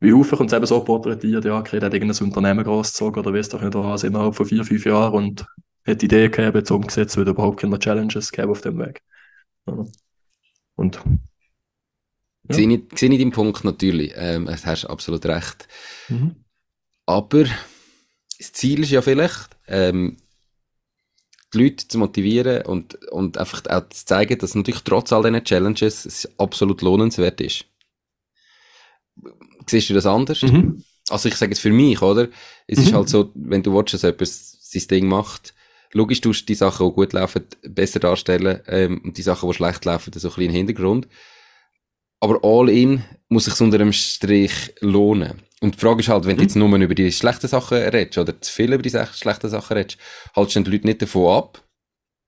wie häufig kommt es eben so porträtiert, ja, okay, der hat irgendein Unternehmen großgezogen oder weißt doch nicht was, innerhalb von vier, fünf Jahren und hat die Idee gehabt, jetzt umgesetzt, wird überhaupt keine Challenges gegeben auf dem Weg. Und
ja. Sehe ich, sehe ich deinen Punkt natürlich. Ähm, du hast absolut recht. Mhm. Aber das Ziel ist ja vielleicht, ähm, die Leute zu motivieren und, und einfach auch zu zeigen, dass natürlich trotz all diesen Challenges es absolut lohnenswert ist. Siehst du das anders? Mhm. Also ich sage jetzt für mich, oder? Es mhm. ist halt so, wenn du willst, dass jemand sein Ding macht, logisch tust du die Sachen, die gut laufen, besser darstellen ähm, und die Sachen, die schlecht laufen, so ein bisschen im Hintergrund. Aber all in muss sich unter einem Strich lohnen. Und die Frage ist halt, wenn mhm. du jetzt nur über die schlechten Sachen redest oder zu viel über die schlechten Sachen redest, haltest du die Leute nicht davon ab,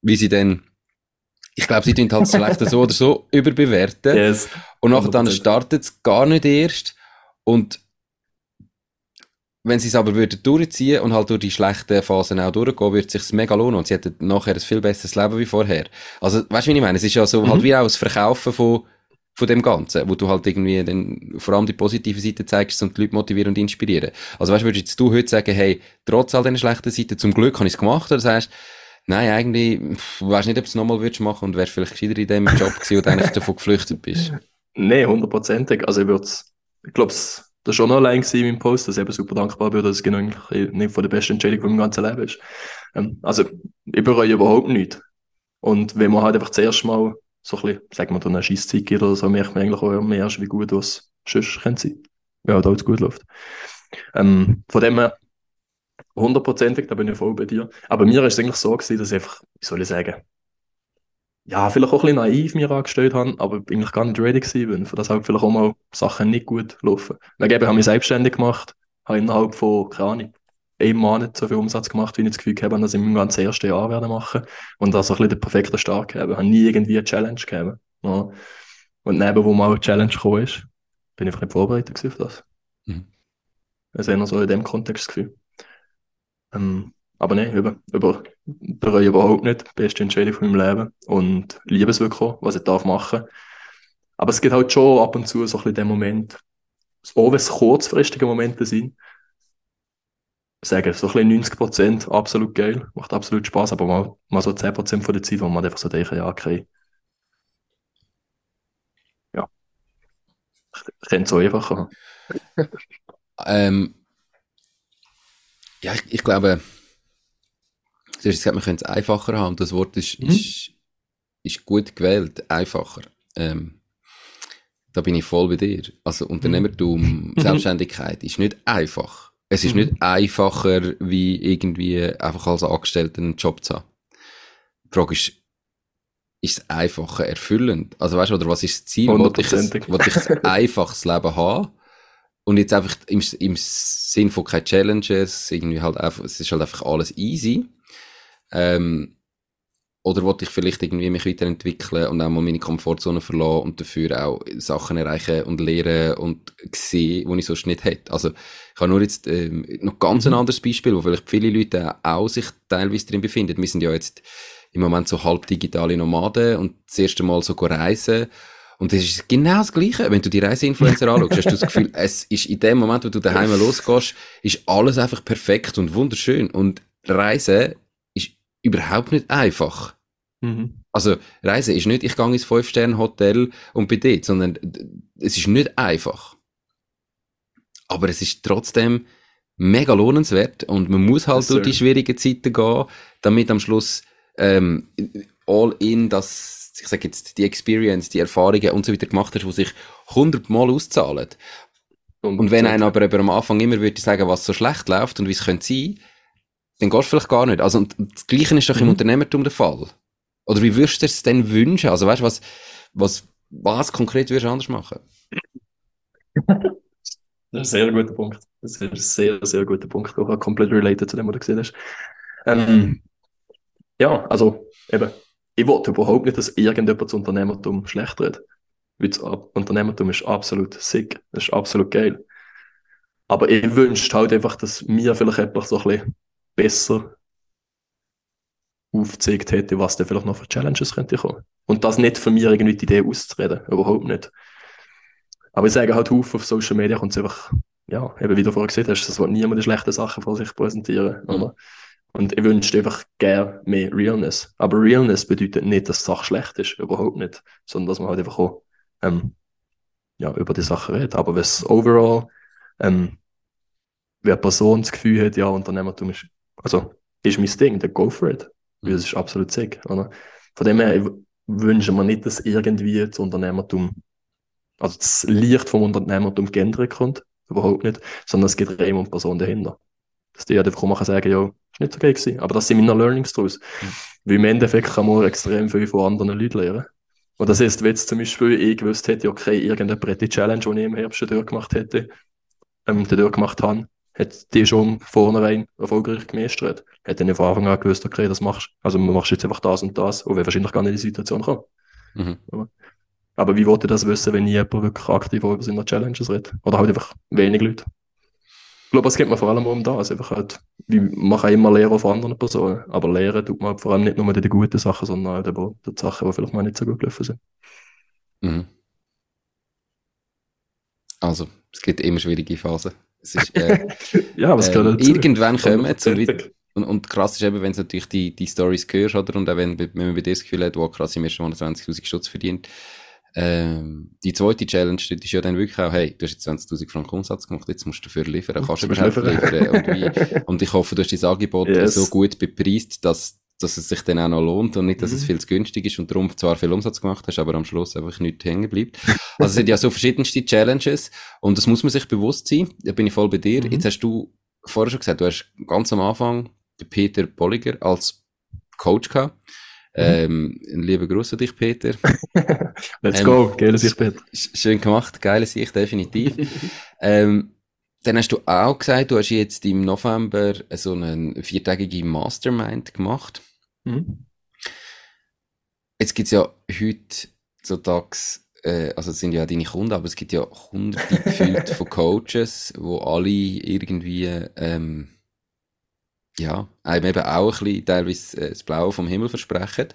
wie sie dann ich glaube, sie tun halt das Schlechte so oder so überbewerten. Yes. Und nachher dann startet es gar nicht erst. Und wenn sie es aber würden durchziehen und halt durch die schlechten Phasen auch durchgehen, würde es sich mega lohnen und sie hätten nachher ein viel besseres Leben wie vorher. Also, weißt du, wie ich meine? Es ist ja so halt mhm. halt wie auch das Verkaufen von, von dem Ganzen, wo du halt irgendwie dann vor allem die positive Seite zeigst und die Leute motivieren und inspirieren. Also, weißt du, würdest du heute sagen, hey, trotz all den schlechten Seiten, zum Glück habe ich es gemacht, oder sagst, nein, eigentlich, weißt nicht, ob du es nochmal würdest machen und wärst vielleicht gescheiter in dem Job gewesen, du eigentlich davon geflüchtet bist.
Nein, hundertprozentig. Also, ich würde ich glaube, das war schon allein in meinem Post, dass ich eben super dankbar bin, dass es genau nicht von der besten Entscheidung von meinem ganzen Leben ist. Ähm, also, ich bereue überhaupt nichts. Und wenn man halt einfach zuerst mal so ein bisschen, sagen wir, dann eine Scheisszeit gibt oder so, merkt man eigentlich auch mehr, wie gut was sonst sein. Ja, da alles gut läuft. Ähm, von dem her, hundertprozentig, da bin ich voll bei dir. Aber mir ist es eigentlich so gewesen, dass ich einfach, wie soll ich sagen, ja, vielleicht auch ein bisschen naiv mir angestellt habe, aber eigentlich gar nicht ready gewesen bin, für das halt vielleicht auch mal Sachen nicht gut laufen. Wegen eben habe ich mich selbstständig gemacht, habe innerhalb von, keine Ahnung, einem Monat so viel Umsatz gemacht, wie ich das Gefühl habe, dass ich im ganzen ersten Jahr werde machen und das so ein bisschen den perfekten Start gegeben. Ich habe nie irgendwie eine Challenge gegeben. Ja. Und neben, wo mal eine Challenge gekommen ist, bin ich einfach nicht vorbereitet auf das. Mhm. Also eher so in dem Kontext das Gefühl. Ähm, aber nein, über, über, bereue überhaupt nicht. Beste Entscheidung von meinem Leben. Und liebe es wirklich was ich darf machen. Aber es gibt halt schon ab und zu so ein bisschen den Moment, auch wenn es kurzfristige Momente sind, sagen, so ein bisschen 90 Prozent absolut geil, macht absolut Spaß, aber mal, mal so 10 Prozent von der Zeit, wo man einfach so denkt, ja, okay. Ja. Ich, könnte es so einfacher
ähm, ja, ich, ich glaube, Du hast gesagt, man könnte es einfacher haben. Das Wort ist, mhm. ist, ist gut gewählt, einfacher. Ähm, da bin ich voll bei dir. Also Unternehmertum, mhm. Selbstständigkeit ist nicht einfach. Es ist mhm. nicht einfacher, wie irgendwie einfach als Angestellter einen Job zu haben. Frage ist, ist es einfacher erfüllend? Also weißt du, oder was ist das Ziel? Wollte ich, wollte ich ein einfaches Leben haben? Und jetzt einfach im, im Sinn von keine Challenges, irgendwie halt einfach, es ist halt einfach alles easy. Ähm, oder wollte ich vielleicht irgendwie mich weiterentwickeln und auch mal meine Komfortzone verlassen und dafür auch Sachen erreichen und lernen und sehen, die ich sonst nicht hätte. Also, ich habe nur jetzt ähm, noch ganz ein mhm. anderes Beispiel, wo vielleicht viele Leute auch sich teilweise drin befinden. Wir sind ja jetzt im Moment so halb digitale Nomaden und das erste Mal so reisen. Und das ist genau das Gleiche. Wenn du die Reiseinfluencer anschaust, hast du das Gefühl, es ist in dem Moment, wo du daheim losgehst, ist alles einfach perfekt und wunderschön. Und Reisen überhaupt nicht einfach. Mhm. Also, Reisen ist nicht, ich gehe ins Fünf-Sterne-Hotel und bin dort, sondern es ist nicht einfach. Aber es ist trotzdem mega lohnenswert und man muss halt durch die schwierigen Zeiten gehen, damit am Schluss ähm, all in das, ich sage jetzt, die Experience, die Erfahrungen und so weiter gemacht hast, die sich hundertmal auszahlen. Und, und wenn einer aber, aber am Anfang immer würde sagen, was so schlecht läuft und wie es könnte sein, dann gehst du vielleicht gar nicht. Also, und das Gleiche ist doch im mhm. Unternehmertum der Fall. Oder wie würdest du es denn wünschen? Also, weißt du, was, was, was konkret würdest du anders machen?
Das ist ein sehr guter Punkt. Das ist ein sehr, sehr guter Punkt. Auch komplett related zu dem, was du gesehen hast. Ähm, ja, also eben, ich wollte überhaupt nicht, dass irgendjemand das Unternehmertum schlecht redet. Weil das Unternehmertum ist absolut sick, das ist absolut geil. Aber ich wünschte halt einfach, dass mir vielleicht etwas so ein bisschen besser aufgezeigt hätte, was da vielleicht noch für Challenges könnte kommen. Und das nicht von mir irgendwie die Idee auszureden, überhaupt nicht. Aber ich sage halt auf, auf Social Media kommt es einfach, ja, eben wie du vorher gesehen hast, das wird niemand die schlechten Sachen von sich präsentieren, mhm. oder? Und ich wünschte einfach gerne mehr Realness. Aber Realness bedeutet nicht, dass die Sache schlecht ist, überhaupt nicht, sondern dass man halt einfach auch ähm, ja, über die Sache redet. Aber wenn es overall, ähm, wer Person das Gefühl hat, ja, Unternehmertum ist, also, ist mein Ding, dann go for it. Weil es ist absolut sick, oder? Von dem her wünsche man nicht, dass irgendwie das Unternehmertum, also das Licht vom Unternehmertum geändert kommt, überhaupt nicht, sondern es gibt eine Person dahinter. Dass die einfach machen sagen, ja, ist nicht so geil gewesen. Aber das sind meine Learnings daraus. Mhm. Weil im Endeffekt kann man extrem viel von anderen Leuten lernen. Und das heißt, wenn jetzt zum Beispiel ich gewusst hätte, okay, irgendeine Pretty Challenge, die ich im Herbst durchgemacht hätte, ähm, durchgemacht habe, hätte die schon vornherein erfolgreich gemeistert. Hätte ich von Anfang an gewusst, okay, das machst also du machst jetzt einfach das und das und wäre wahrscheinlich gar nicht in die Situation kommen. Mhm. Aber wie wollte das wissen, wenn jemand wirklich aktiv über seine Challenges redet? Oder halt einfach wenig Leute? Ich glaube, es geht mir vor allem um das. Einfach halt, wie, man kann immer lernen von anderen Personen. Aber lernen tut man vor allem nicht nur die guten Sachen, sondern halt auch die Sachen, die vielleicht mal nicht so gut gelaufen sind.
Mhm. Also, es gibt immer schwierige Phasen. Ist, äh,
ja, was
äh, Irgendwann kommen und, und, und krass ist eben, wenn du natürlich die, die Stories hörst, oder? Und auch wenn, wenn man bei dir das Gefühl hat, wo krass im ersten Monat 20.000 Stutz verdient, ähm, die zweite Challenge ist ja dann wirklich auch, hey, du hast jetzt 20.000 Franken Umsatz gemacht, jetzt musst du dafür liefern, kannst du überhaupt liefern. und, wie, und ich hoffe, du hast dein Angebot yes. so gut bepreist, dass, dass es sich dann auch noch lohnt und nicht, dass mhm. es viel zu günstig ist und darum zwar viel Umsatz gemacht hast, aber am Schluss einfach nicht hängen bleibt. Also es sind ja so verschiedenste Challenges und das muss man sich bewusst sein. Da bin ich voll bei dir. Mhm. Jetzt hast du vorher schon gesagt, du hast ganz am Anfang den Peter Bolliger als Coach gehabt. Mhm. Ähm, ein lieber Gruß an dich, Peter.
Let's ähm, go, geile Sicht, Peter.
Schön gemacht, geile Sicht, definitiv. ähm, dann hast du auch gesagt, du hast jetzt im November so einen viertägigen Mastermind gemacht. Mhm. Jetzt gibt's ja heute so Tags, äh, also es sind ja deine Kunden, aber es gibt ja hunderte gefühlt von Coaches, wo alle irgendwie ähm, ja, einem eben auch ein bisschen teilweise äh, das Blaue vom Himmel versprechen.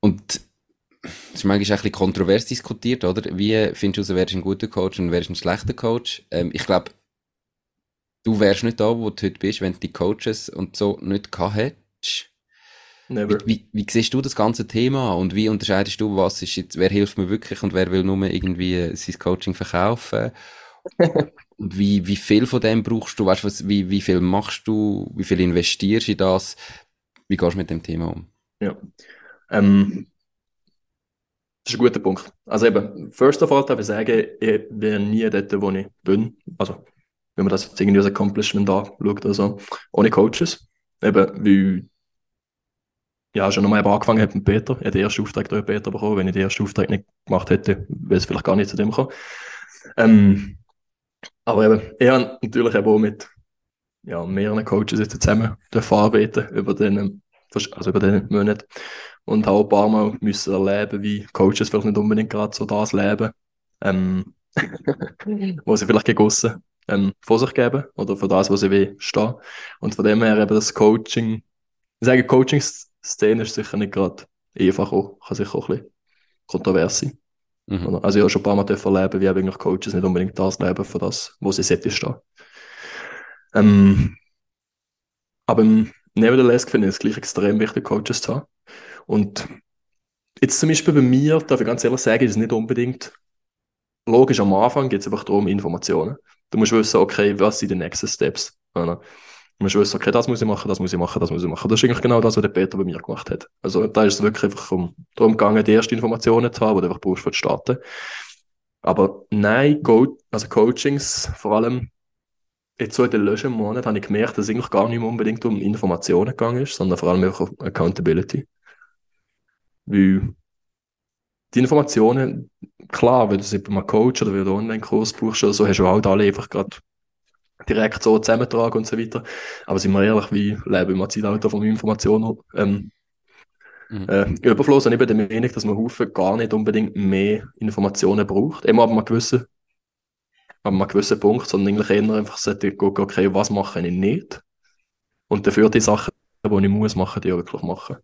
Und das ist manchmal auch ein bisschen kontrovers diskutiert, oder? Wie findest du wer ist ein guter Coach und wer ist ein schlechter Coach? Ähm, ich glaube, du wärst nicht da, wo du heute bist, wenn du die Coaches und so nicht gehabt hättest. Never. Wie, wie, wie siehst du das ganze Thema und wie unterscheidest du, was ist jetzt, wer hilft mir wirklich und wer will nur irgendwie sein Coaching verkaufen? Wie, wie viel von dem brauchst du? Weißt du, wie, wie viel machst du? Wie viel investierst du in das? Wie gehst du mit dem Thema um?
Ja. Ähm, das ist ein guter Punkt. Also eben, first of all darf ich sagen, ich wäre nie dort, wo ich bin. Also, wenn man das irgendwie als Accomplishment anschaut oder so. Ohne Coaches. Eben, weil ja, schon nochmal angefangen habe mit Peter. Ich habe den ersten Auftrag durch Peter bekommen. Wenn ich den ersten Auftrag nicht gemacht hätte, wäre es vielleicht gar nicht zu dem gekommen. Ähm, aber eben, ich habe natürlich eben auch mit ja, mehreren Coaches jetzt zusammen arbeiten über den, also über den Monat. Und habe auch ein paar Mal müssen erleben, wie Coaches vielleicht nicht unbedingt gerade so das leben, ähm, wo sie vielleicht gegossen ähm, vor sich geben oder für das, was sie will, stehen. Und von dem her eben das Coaching, ich sage, Coaching-Szene ist sicher nicht gerade einfach auch, kann sicher auch ein bisschen kontrovers sein. Mhm. Also ich habe schon ein paar Mal erleben, wie eigentlich Coaches nicht unbedingt das leben, für das, wo sie sollten stehen. Ähm, aber nevertheless finde ich es gleich extrem wichtig, Coaches zu haben. Und jetzt zum Beispiel bei mir, darf ich ganz ehrlich sagen, ist es nicht unbedingt logisch, am Anfang geht es einfach darum, Informationen. Du musst wissen, okay, was sind die nächsten Steps? Musst wissen, okay, das muss ich machen, das muss ich machen, das muss ich machen. Das ist eigentlich genau das, was der Peter bei mir gemacht hat. Also da ist es wirklich einfach um, darum gegangen, die ersten Informationen zu haben, die du einfach brauchst für die Starten. Aber nein, Go also Coachings, vor allem jetzt so in den letzten Monaten, habe ich gemerkt, dass es eigentlich gar nicht mehr unbedingt um Informationen gegangen ist, sondern vor allem einfach um Accountability. Weil die Informationen, klar, wenn du sie bei einem Coach oder wenn du einen Online-Kurs brauchst oder so, hast du halt alle einfach gerade direkt so zusammentragen und so weiter. Aber sind wir ehrlich, wie leben wir Zeitalter von Informationen ähm, mhm. äh, Überfluss und eben der Meinung, dass man Haufen gar nicht unbedingt mehr Informationen braucht. Immer ab einem gewissen, ab einem gewissen Punkt, sondern eigentlich eher einfach sollte gucken, okay, was mache ich nicht? Und dafür die Sachen, die ich muss machen, die auch wirklich machen.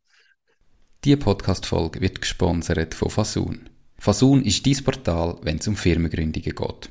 Diese Podcast-Folge wird gesponsert von Fasun. Fasun ist dein Portal, wenn es um Firmengründungen geht.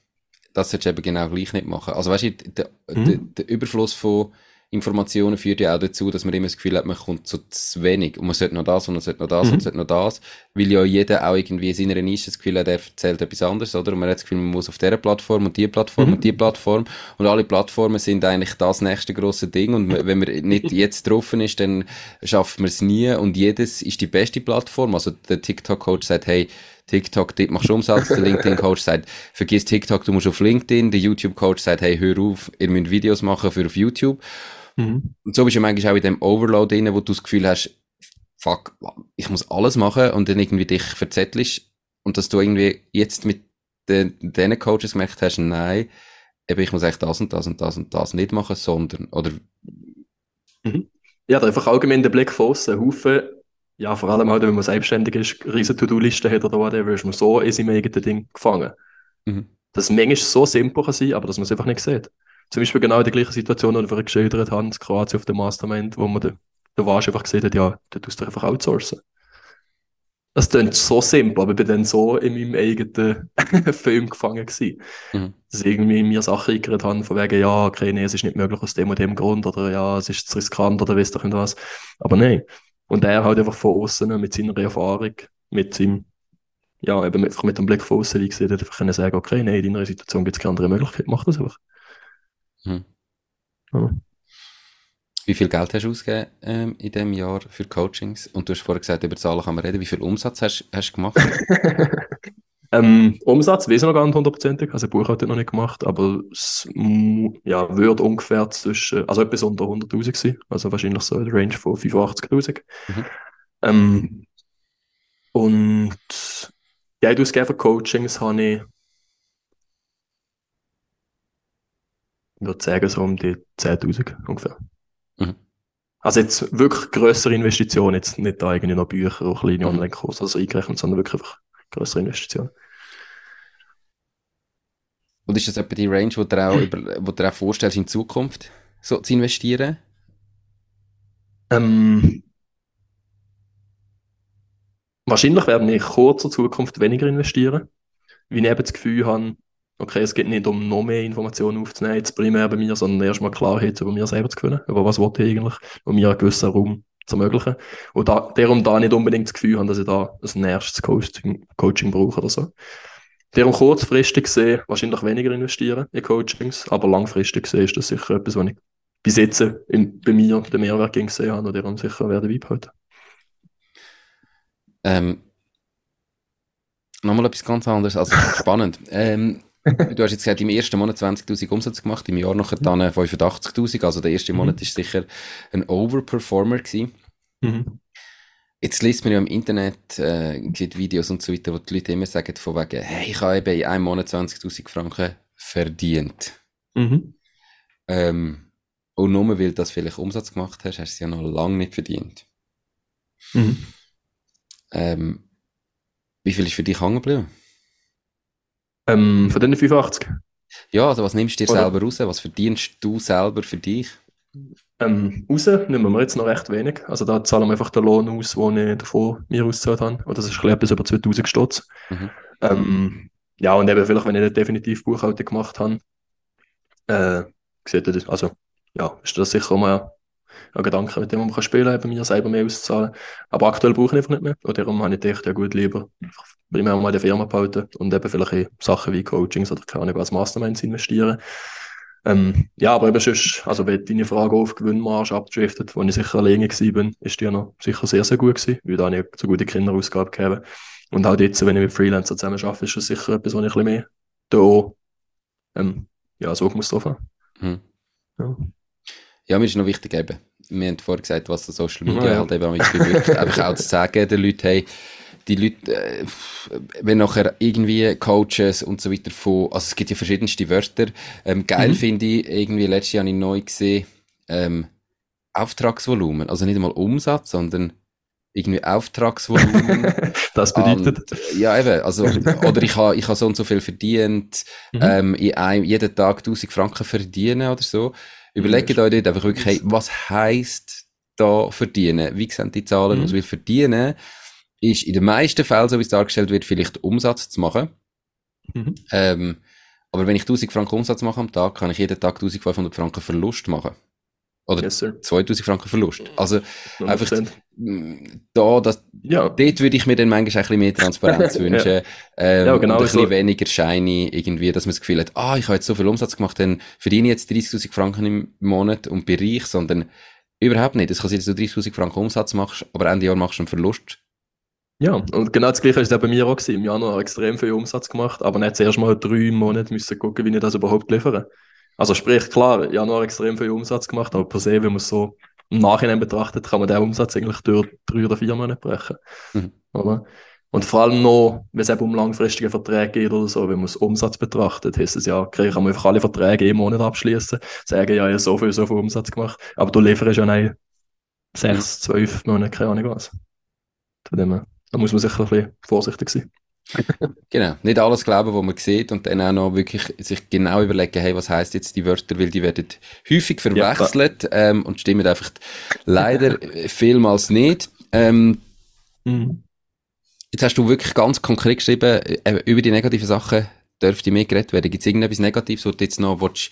das solltest du eben genau gleich nicht machen. Also, weißt du, der, mhm. der, der Überfluss von Informationen führt ja auch dazu, dass man immer das Gefühl hat, man kommt zu, zu wenig. Und man sollte noch das und man sollte noch das mhm. und man sollte noch das. Weil ja jeder auch irgendwie in seiner Nische das Gefühl hat, er erzählt etwas anderes, oder? Und man hat das Gefühl, man muss auf dieser Plattform und die Plattform mhm. und die Plattform. Und alle Plattformen sind eigentlich das nächste große Ding. Und wenn man nicht jetzt drauf ist, dann schafft man es nie. Und jedes ist die beste Plattform. Also der TikTok-Coach sagt, hey, TikTok, dort machst du Umsatz. Der LinkedIn-Coach sagt, vergiss TikTok, du musst auf LinkedIn. Der YouTube-Coach sagt, hey, hör auf, ihr müsst Videos machen für auf YouTube. Mhm. Und so bist du manchmal auch in dem Overload drin, wo du das Gefühl hast, fuck, ich muss alles machen und dann irgendwie dich verzettelst und dass du irgendwie jetzt mit den, den Coaches gemerkt hast, nein, eben ich muss echt das und das und das und das nicht machen, sondern, oder...
Mhm. Ja, da einfach allgemein den Blick von außen, Haufen, ja, vor allem halt, wenn man selbstständig ist, riesen To-Do-Liste hat oder whatever, ist man so in seinem eigenen Ding gefangen. Mhm. Das manchmal so simpel kann sein, aber dass man es einfach nicht sieht zum Beispiel genau die gleiche Situation, die wir geschildert haben, in Kroatien auf dem Mastermind, wo man den, den Wasch einfach gesehen hat, ja, da tust du einfach outsourcen. Das klingt so simpel, aber ich bin dann so in meinem eigenen Film gefangen gewesen. Mhm. Dass irgendwie mir Sachen eingekriegt haben, von wegen, ja, okay, nee, es ist nicht möglich aus dem und dem Grund, oder ja, es ist zu riskant, oder weißt du was. Aber nein. Und er halt einfach von außen mit seiner Erfahrung, mit seinem, ja, eben einfach mit dem Blick von außen, wie gesagt, einfach können sagen, okay, nein, in deiner Situation gibt es keine andere Möglichkeit, mach das einfach. Hm.
Ja. Wie viel Geld hast du ausgegeben ähm, in diesem Jahr für Coachings? Und du hast vorher gesagt, über Zahlen kann man reden. Wie viel Umsatz hast du gemacht?
ähm, Umsatz weiß ich noch gar nicht hundertprozentig, also Buchhaltung noch nicht gemacht, aber es ja, würde ungefähr zwischen, also etwas unter 100'000 sein, also wahrscheinlich so eine Range von 85'000. Mhm. Ähm, und ja, Ausgaben für Coachings habe ich Ich würde sagen, so um die 10.000 ungefähr. Mhm. Also jetzt wirklich größere Investitionen, jetzt nicht da irgendwie noch Bücher oder kleine mhm. Online-Kurse also eingerechnet, sondern wirklich einfach größere Investitionen.
Und ist das etwa die Range, wo du auch, über, wo du auch vorstellst, in Zukunft so zu investieren?
Ähm, wahrscheinlich werde ich in kurzer Zukunft weniger investieren, weil ich eben das Gefühl habe, okay, es geht nicht um noch mehr Informationen aufzunehmen, jetzt primär bei mir, sondern erstmal Klarheit über mir selber zu gewinnen, über was wollte ich eigentlich, und mir einen gewissen Raum zu ermöglichen. Und da, darum da nicht unbedingt das Gefühl haben, dass ich da ein nächstes Coaching, Coaching brauche oder so. Darum kurzfristig gesehen wahrscheinlich weniger investieren in Coachings, aber langfristig gesehen ist das sicher etwas, was ich bis jetzt in, bei mir den Mehrwert gesehen habe und darum sicher werde beibehalten.
Ähm, nochmal etwas ganz anderes, also spannend. Ähm, du hast jetzt gesagt, im ersten Monat 20.000 Umsatz gemacht, im Jahr nachher dann 85.000, also der erste mhm. Monat ist sicher ein Overperformer gewesen. Mhm. Jetzt liest man ja im Internet, äh, sieht Videos und so weiter, wo die Leute immer sagen von wegen, hey, ich habe eben in einem Monat 20.000 Franken verdient. Mhm. Ähm, und nur weil du das vielleicht Umsatz gemacht hast, hast du es ja noch lange nicht verdient. Mhm. Ähm, wie viel ist für dich hängen geblieben?
Ähm, von den 85?
Ja, also was nimmst du dir Oder? selber raus? Was verdienst du selber für dich?
Ähm, raus nehmen wir jetzt noch recht wenig. Also da zahlen wir einfach den Lohn aus, den ich davor mir ausgezahlt habe. Und das ist etwas über 2000 Stutz. Mhm. Ähm, ja, und eben vielleicht, wenn ich definitiv Buchhaltung gemacht habe, äh, sieht das, also ja, ist das sicher mal ein Gedanke, mit dem man kann spielen kann, mir selber mehr auszahlen. Aber aktuell brauche ich einfach nicht mehr. Und darum habe ich gedacht, ja gut, lieber primär mal in der Firma behalten und eben vielleicht in Sachen wie Coachings oder keine Ahnung, als Masterminds investieren. Ähm, ja, aber eben sonst, also wenn deine Frage auf Gewinnmarsch abdriftet, wo ich sicher alleine bin, ist die ja noch sicher sehr, sehr gut gewesen, weil da habe ich so gute Kinderausgabe gegeben. Und auch jetzt, wenn ich mit Freelancer zusammen arbeite, ist das sicher etwas, was ich ein bisschen mehr da, ähm, ja, so muss drauf haben. Hm.
Ja. Ja, mir ist noch wichtig eben, wir haben vorher gesagt, was der Social Media ja, halt eben bewirkt, einfach auch zu sagen den Leuten, hey, die Leute, äh, wenn nachher irgendwie Coaches und so weiter von, also es gibt ja verschiedenste Wörter, ähm, geil mhm. finde ich, irgendwie letztes Jahr habe ich neu gesehen, ähm, Auftragsvolumen, also nicht einmal Umsatz, sondern irgendwie Auftragsvolumen.
das bedeutet?
Und, ja, eben, also, oder ich habe ich ha so und so viel verdient, mhm. ähm, in einem, jeden Tag 1000 Franken verdienen oder so. Überlegt euch dort einfach wirklich, hey, was heisst da verdienen? Wie sehen die Zahlen mhm. aus? Weil verdienen ist in den meisten Fällen, so wie es dargestellt wird, vielleicht Umsatz zu machen. Mhm. Ähm, aber wenn ich 1000 Franken Umsatz mache am Tag, kann ich jeden Tag 1500 Franken Verlust machen. Oder yes, 2000 Franken Verlust. Also 100%. einfach da, das, ja. dort würde ich mir dann manchmal ein bisschen mehr Transparenz wünschen. ja. Ähm, ja, genau und ein bisschen so. weniger shiny irgendwie, dass man das Gefühl hat, ah, ich habe jetzt so viel Umsatz gemacht, dann verdiene ich jetzt 30.000 Franken im Monat und bin reich, sondern überhaupt nicht. Es kann sein, dass du 30.000 Franken Umsatz machst, aber Ende Jahr machst du einen Verlust
ja, und genau das Gleiche war es bei mir auch. Gewesen. Im Januar extrem viel Umsatz gemacht, aber nicht zuerst mal drei Monate müssen gucken, wie ich das überhaupt liefere. Also sprich, klar, Januar extrem viel Umsatz gemacht, aber per se, wenn man es so im Nachhinein betrachtet, kann man den Umsatz eigentlich durch drei oder vier Monate brechen. Mhm. Oder? Und vor allem noch, wenn es eben um langfristige Verträge geht oder so, wenn man es Umsatz betrachtet, heißt es ja, okay, kann man einfach alle Verträge im Monat abschließen, sagen, ja, ich habe so viel, so viel Umsatz gemacht, aber du lieferst ja nicht sechs, zwölf Monate, keine Ahnung was. Von dem her. Da muss man sicher ein bisschen vorsichtig sein.
genau, nicht alles glauben, was man sieht und dann auch noch wirklich sich genau überlegen, hey, was heißt jetzt die Wörter, weil die werden häufig verwechselt ja, ähm, und stimmen einfach leider vielmals nicht. Ähm, mhm. Jetzt hast du wirklich ganz konkret geschrieben, äh, über die negativen Sachen dürfte mehr geredet werden. Gibt es irgendetwas Negatives, wo du jetzt noch willst,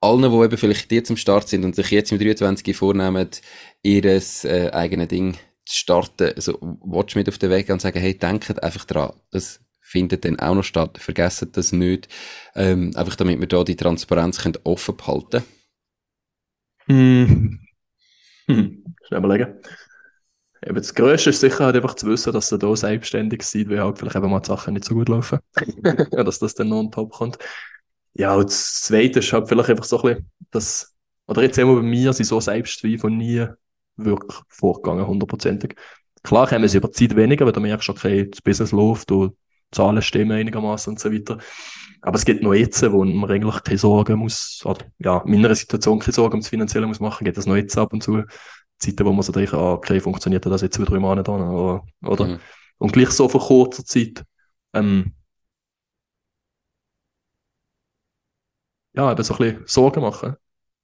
allen, die eben vielleicht jetzt am Start sind und sich jetzt im 23 vornehmen, ihr äh, eigenes Ding starten, also watch mit auf den Weg und sagen, hey, denkt einfach dran, das findet dann auch noch statt, vergessen das nicht, ähm, einfach damit wir da die Transparenz können offen behalten
hm. Hm. Schnell überlegen. Eben das Größte ist sicher halt einfach zu wissen, dass du da selbstständig seid, weil halt vielleicht eben mal die Sachen nicht so gut laufen. ja, dass das dann noch on top kommt. Ja, und das Zweite ist halt vielleicht einfach so ein bisschen, dass, oder jetzt immer bei mir, sind so Selbstzweifel nie wirklich vorgegangen, hundertprozentig. Klar haben wir es über Zeit weniger, weil du merkst, okay, das Business läuft und Zahlen stimmen einigermaßen und so weiter. Aber es gibt noch jetzt, wo man eigentlich keine Sorgen muss, oder ja, in meiner Situation keine Sorgen ums Finanzielle muss machen, geht das noch jetzt ab und zu. Zeiten, wo man so denkt, ah, okay, funktioniert das jetzt zwei, drei Monate an, oder? oder? Mhm. Und gleich so vor kurzer Zeit, ähm, ja, eben so ein bisschen Sorgen machen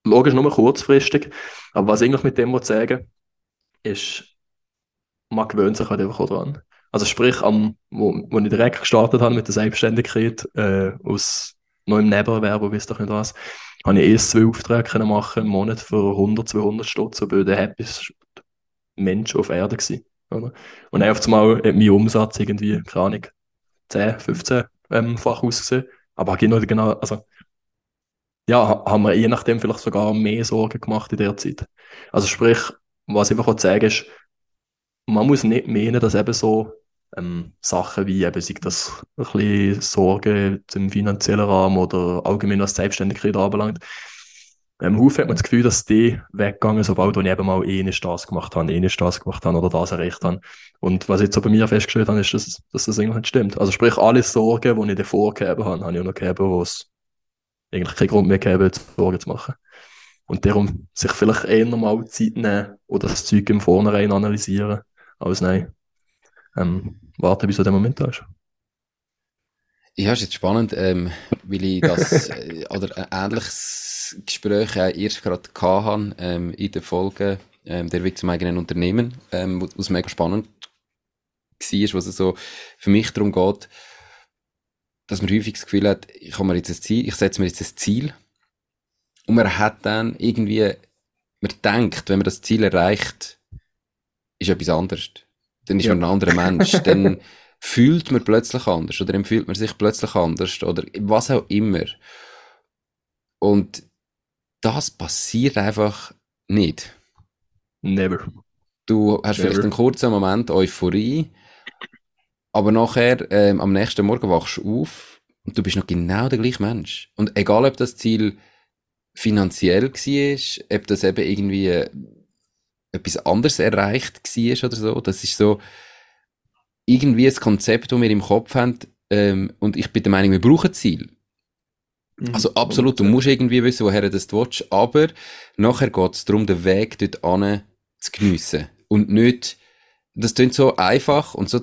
logisch nur kurzfristig. Aber was ich eigentlich mit dem sagen ist, man gewöhnt sich halt einfach auch dran. Also sprich, am, wo, wo ich direkt gestartet habe mit der Selbstständigkeit, äh, aus neuem Nebenerwerb, wisst ihr nicht was, habe ich erst zwei Aufträge machen im Monat für 100, 200 Stutz und bin happy Mensch auf Erde gewesen, oder? Und dann auf einmal hat mein Umsatz irgendwie, keine Ahnung, 10, 15 ähm, Fach ausgesehen. Aber genau, genau, also, ja, haben wir je nachdem vielleicht sogar mehr Sorgen gemacht in der Zeit. Also sprich, was ich einfach sagen ist, man muss nicht meinen, dass eben so ähm, Sachen wie eben, sei das ein bisschen Sorgen im finanziellen Rahmen oder allgemein was Selbstständigkeit anbelangt, im Haufen hat man das Gefühl, dass die weggegangen sobald ich eben mal eh nicht das gemacht habe, eh nicht das gemacht habe oder das erreicht habe. Und was ich jetzt so bei mir festgestellt habe, ist, dass, dass das eigentlich nicht stimmt. Also sprich, alle Sorgen, die ich davor gegeben habe, habe ich auch noch gegeben, wo es eigentlich keinen Grund mehr gegeben Sorgen zu machen. Und darum sich vielleicht eher nochmal Zeit nehmen oder das Zeug im Vornherein analysieren, als nein, ähm, warten, bis so der Moment da ist.
Ja, ist jetzt spannend, ähm, weil ich das äh, oder ein ähnliches Gespräch äh, erst gerade hatte ähm, in der Folge ähm, der Weg zum eigenen Unternehmen, ähm, was mega spannend war, was es so für mich darum geht, dass man häufig das Gefühl hat, ich habe mir jetzt ein Ziel, ich setze mir jetzt ein Ziel und man hat dann irgendwie, man denkt, wenn man das Ziel erreicht, ist etwas anderes. Dann ist ja. man ein anderer Mensch. Dann fühlt man plötzlich anders oder empfiehlt man sich plötzlich anders oder was auch immer. Und das passiert einfach nicht.
Never.
Du hast Never. vielleicht einen kurzen Moment Euphorie, aber nachher, ähm, am nächsten Morgen wachst du auf und du bist noch genau der gleiche Mensch. Und egal, ob das Ziel finanziell war, ob das eben irgendwie äh, etwas anderes erreicht war oder so, das ist so, irgendwie ein Konzept, das wir im Kopf haben, ähm, und ich bin der Meinung, wir brauchen Ziel. Mhm. Also absolut, du musst irgendwie wissen, woher du das willst, aber nachher geht es darum, den Weg dort an zu geniessen. Und nicht, das klingt so einfach und so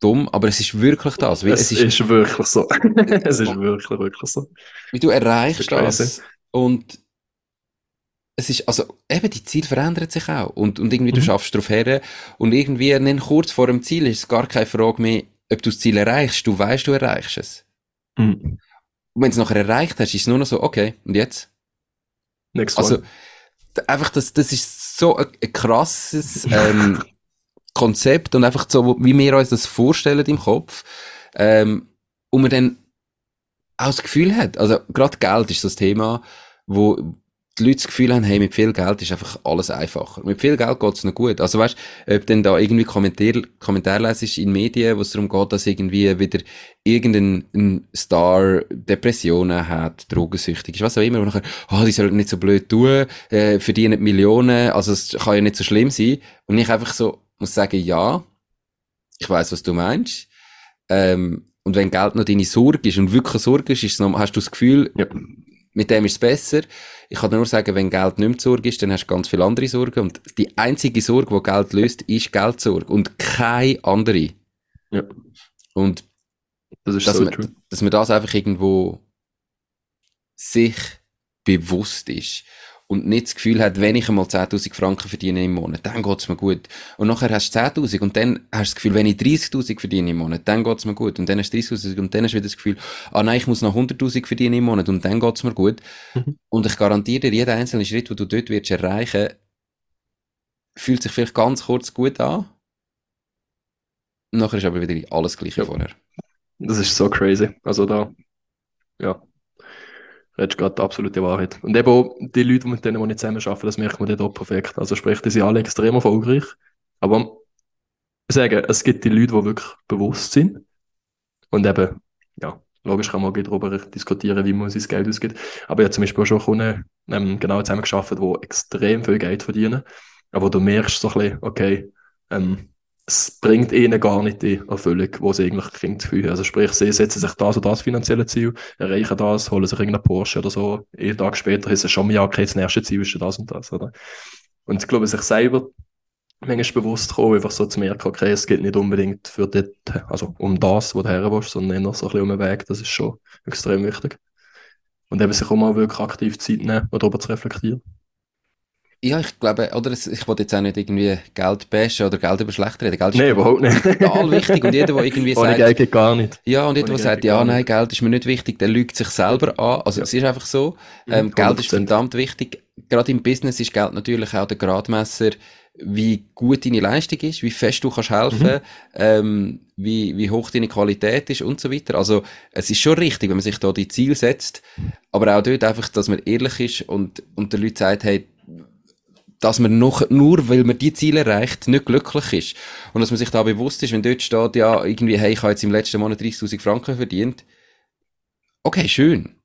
dumm, aber es ist wirklich das.
Es, es, ist, ist wirklich so. es ist wirklich, wirklich so.
Wie du erreichst das, das und es ist, also, eben, die Ziel verändert sich auch. Und, und irgendwie, mhm. du schaffst darauf her. Und irgendwie, dann kurz vor dem Ziel ist es gar keine Frage mehr, ob du das Ziel erreichst. Du weißt, du erreichst es. Mhm. Und wenn du es nachher erreicht hast, ist es nur noch so, okay, und jetzt?
Next
also, einfach, das, das ist so ein, ein krasses, ähm, Konzept und einfach so, wie wir uns das vorstellen im Kopf, ähm, und man dann auch das Gefühl hat, also, gerade Geld ist das Thema, wo, die Leute das Gefühl haben, hey, mit viel Geld ist einfach alles einfacher. Mit viel Geld geht's noch gut. Also weißt, ob denn da irgendwie Kommentar, Kommentar lesest in Medien, wo es darum geht, dass irgendwie wieder irgendein Star Depressionen hat, drogensüchtig ist, was auch immer, und nachher, oh, die sollen nicht so blöd tun, äh, verdienen Millionen, also es kann ja nicht so schlimm sein. Und ich einfach so muss sagen, ja, ich weiß, was du meinst. Ähm, und wenn Geld noch deine Sorge ist und wirklich Sorge ist, ist noch, hast du das Gefühl, ja mit dem ist es besser. Ich kann nur sagen, wenn Geld nicht mehr Sorge ist, dann hast du ganz viele andere Sorgen. Und die einzige Sorge, die Geld löst, ist Geldsorge. Und keine andere.
Ja.
Und das ist dass, so man, dass man das einfach irgendwo sich bewusst ist und nicht das Gefühl hat, wenn ich einmal 10.000 Franken verdiene im Monat, dann geht's mir gut. Und nachher hast du 10.000 und dann hast du das Gefühl, wenn ich 30.000 verdiene im Monat, dann geht's mir gut. Und dann hast du 30.000 und dann hast du wieder das Gefühl, ah nein, ich muss noch 100.000 verdienen im Monat und dann geht's mir gut. Mhm. Und ich garantiere dir, jeder einzelne Schritt, den du dort wirst erreichen, fühlt sich vielleicht ganz kurz gut an. Nachher ist aber wieder alles gleich wie ja. vorher.
Das ist so crazy. Also da, ja, redest gerade die absolute Wahrheit. Und eben auch die Leute, mit denen wir nicht zusammen arbeiten, das merkt man dort auch perfekt. Also sprich, die sind alle extrem erfolgreich. Aber ich sage, es gibt die Leute, die wirklich bewusst sind. Und eben, ja, logisch kann man auch darüber diskutieren, wie man sein Geld ausgibt. Aber ich habe zum Beispiel auch schon Kunden ähm, genau zusammen geschafft, die extrem viel Geld verdienen. Aber du merkst so ein bisschen, okay, ähm, es bringt ihnen gar nicht die Erfüllung, wo sie eigentlich kriegen zu fühlen. Also sprich, sie setzen sich das und das finanzielle Ziel, erreichen das, holen sich irgendeinen Porsche oder so. Einen Tag später ist es schon mal, okay, das nächste Ziel ist das und das, oder? Und ich glaube, sich selber manchmal bewusst kommen, einfach so zu merken, okay, es geht nicht unbedingt für dort, also um das, wo du her willst, sondern eher so ein bisschen um den Weg, das ist schon extrem wichtig. Und eben sich auch mal wirklich aktiv Zeit nehmen, darüber zu reflektieren.
Ja, ich glaube, oder ich wollte jetzt auch nicht irgendwie Geld bashen oder Geld über schlecht reden. Geld
ist nee, überhaupt nicht.
total wichtig. Und jeder, der irgendwie
sagt... Geld geht gar nicht.
Ja, und jeder, der sagt, ja, nein, Geld ist mir nicht wichtig, der lügt sich selber an. Also, ja. es ist einfach so. Ähm, Geld ist verdammt wichtig. Gerade im Business ist Geld natürlich auch der Gradmesser, wie gut deine Leistung ist, wie fest du kannst helfen, mhm. ähm, wie, wie hoch deine Qualität ist und so weiter. Also es ist schon richtig, wenn man sich da die Ziele setzt, aber auch dort einfach, dass man ehrlich ist und, und der Leute sagt, hey, dass man noch, nur weil man die Ziele erreicht, nicht glücklich ist. Und dass man sich da bewusst ist, wenn dort steht, ja, irgendwie, hey, ich habe jetzt im letzten Monat 30.000 Franken verdient. Okay, schön.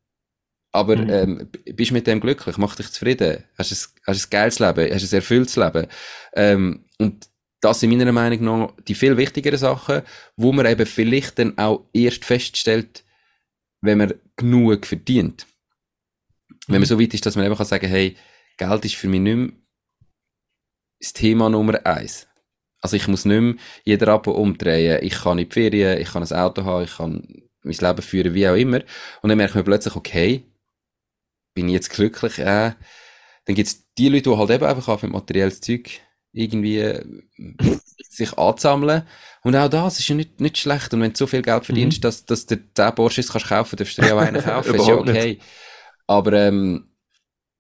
Aber mhm. ähm, bist du mit dem glücklich? Mach dich zufrieden? Hast du ein, hast ein geiles Leben? Hast du ein erfülltes Leben? Ähm, und das sind meiner Meinung nach die viel wichtigeren Sachen, wo man eben vielleicht dann auch erst feststellt, wenn man genug verdient. Mhm. Wenn man mhm. so weit ist, dass man eben kann sagen, hey, Geld ist für mich nicht mehr das Thema Nummer eins. Also ich muss nicht mehr jeder Ab umdrehen. Ich kann in die Ferien, ich kann ein Auto haben, ich kann mein Leben führen, wie auch immer. Und dann merkt man plötzlich, okay, bin ich jetzt glücklich? Äh, dann gibt es die Leute, die halt eben einfach auf materielles Zeug irgendwie äh, sich ansammeln. Und auch das ist ja nicht, nicht schlecht. Und wenn du so viel Geld verdienst, mhm. dass, dass du 10 Porsches kannst kaufen, darfst du dir auch einen kaufen, ist ja okay. Nicht. Aber ähm,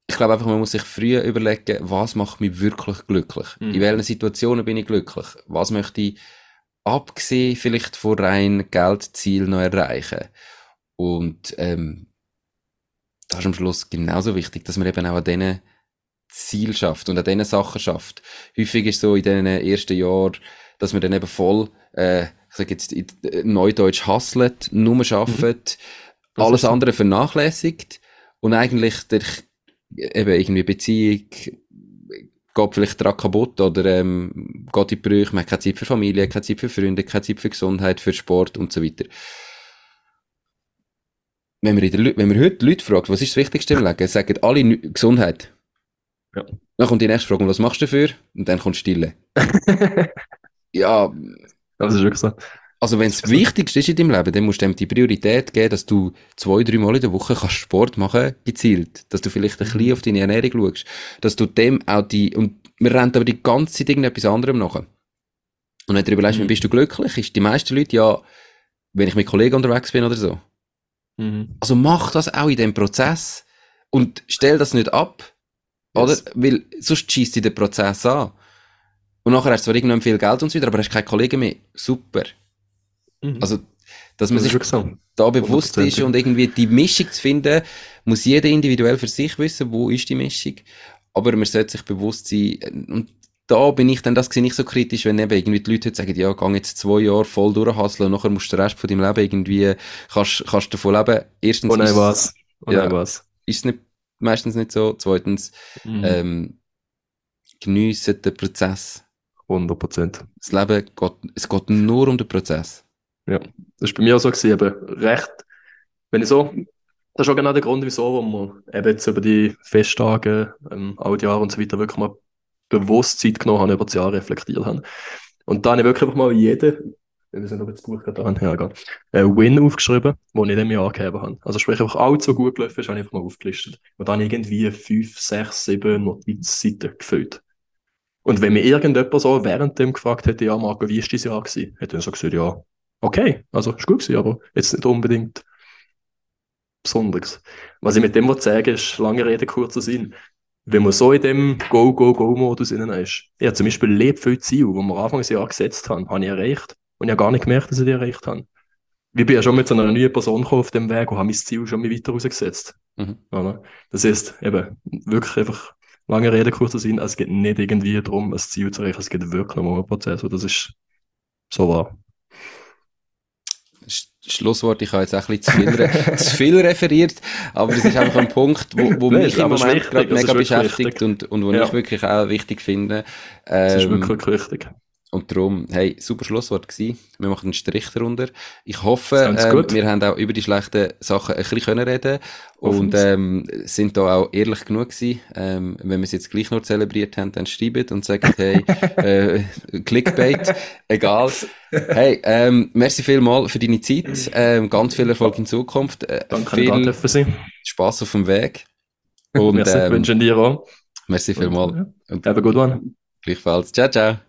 ich glaube einfach, man muss sich früher überlegen, was macht mich wirklich glücklich? Mhm. In welchen Situationen bin ich glücklich? Was möchte ich, abgesehen vielleicht von rein Geldziel noch erreichen? Und ähm, das ist am Schluss genauso wichtig, dass man eben auch an diesen Ziel schafft und an diesen Sachen schafft. Häufig ist so in diesen ersten Jahren, dass man dann eben voll, äh, ich sage jetzt, in Neudeutsch hustelt, nur arbeitet, mhm. alles andere vernachlässigt und eigentlich der eben irgendwie Beziehung geht vielleicht daran kaputt oder ähm, geht in Brüche, man hat keine Zeit für Familie, keine Zeit für Freunde, keine Zeit für Gesundheit, für Sport und so weiter. Wenn man, in der, wenn man heute Leute fragt, was ist das Wichtigste im Leben, sagen alle Gesundheit. Ja. Dann kommt die nächste Frage, was machst du dafür? Und dann kommt Stille. ja.
Das ist wirklich so.
Also wenn es das Wichtigste ist in deinem Leben, dann musst du dem die Priorität geben, dass du zwei, drei Mal in der Woche kannst Sport machen, gezielt. Dass du vielleicht ein bisschen mhm. auf deine Ernährung schaust. Dass du dem auch die, und wir rennen aber die ganze Zeit irgendetwas anderem nach. Und wenn du überlegst, mhm. bist du glücklich, ist die meisten Leute ja, wenn ich mit Kollegen unterwegs bin oder so. Mhm. Also mach das auch in dem Prozess und stell das nicht ab. Yes. Oder? Weil sonst schießt dir der Prozess an. Und nachher hast du zwar irgendwann viel Geld und so weiter, aber hast keine Kollegen mehr. Super. Mhm. Also, dass man das sich so. da bewusst ist und irgendwie die Mischung zu finden, muss jeder individuell für sich wissen, wo ist die Mischung. Aber man sollte sich bewusst sein, und da bin ich dann, das sehe ich so kritisch, wenn eben irgendwie die Leute sagen, ja, geh jetzt zwei Jahre voll durchhasseln und nachher musst du den Rest von deinem Leben irgendwie, kannst, kannst davon leben. Erstens.
Oh nein, was? Oh
nein, ja, was? Ist nicht, meistens nicht so. Zweitens, mhm. ähm, geniessen den Prozess.
100 Prozent.
Das Leben geht, es geht nur um den Prozess.
Ja, das war bei mir auch so, gewesen, eben recht, wenn ich so, das ist auch genau der Grund, wieso, wo wir eben jetzt über die Festtage, ähm, all die Jahre und so weiter wirklich mal bewusst Zeit genommen haben, über das Jahr reflektiert haben. Und da habe ich wirklich einfach mal jeden, wir sind aber das Buch gerade an, ja, einen Win aufgeschrieben, den ich diesem Jahr angegeben habe. Also sprich, einfach alles, so gut gelaufen ist, habe ich einfach mal aufgelistet. Und dann irgendwie fünf, sechs, sieben Notizseiten gefüllt. Und wenn mir irgendjemand so während dem gefragt hätte, ja, Marco, wie war dein Jahr gewesen? Hätte ich so gesagt, ja, okay, also ist gut gewesen, aber jetzt nicht unbedingt Besonderes. Was ich mit dem sagen ist, lange Rede, kurzer Sinn. Wenn man so in dem Go-Go-Go-Modus innen ist, ja, zum Beispiel lebt viel Ziel, die wir Anfang des Jahres gesetzt haben, habe ich erreicht. Und ich habe gar nicht gemerkt, dass ich die erreicht habe. Ich bin ja schon mit so einer neuen Person auf dem Weg und habe mein Ziel schon mal weiter rausgesetzt. Mhm. Das heißt, eben, wirklich einfach lange Rede, kurzer Sinn, es geht nicht irgendwie darum, ein Ziel zu erreichen, es geht wirklich um einen Prozess. Und das ist so wahr.
Schlusswort, ich habe jetzt auch ein bisschen zu viel, zu viel referiert, aber es ist einfach ein Punkt, wo, wo mich im Moment gerade mega beschäftigt und, und wo ja. ich wirklich auch wichtig finde.
Ähm, das ist wirklich wichtig.
Und darum, hey, super Schlusswort gewesen. Wir machen einen Strich darunter. Ich hoffe, ähm, wir haben auch über die schlechten Sachen ein bisschen können reden und ähm, sind da auch ehrlich genug gewesen. Ähm, wenn wir es jetzt gleich nur zelebriert haben, dann schreibt und sagt, hey, äh, Clickbait, egal. Hey, ähm, merci vielmal für deine Zeit. Ähm, ganz viel Erfolg in Zukunft.
Äh, Danke, viel
Spaß auf dem Weg.
Und merci, ähm, wünschen dir auch.
Merci vielmal.
Ja. Und, Have a good one.
Gleichfalls. Ciao, ciao.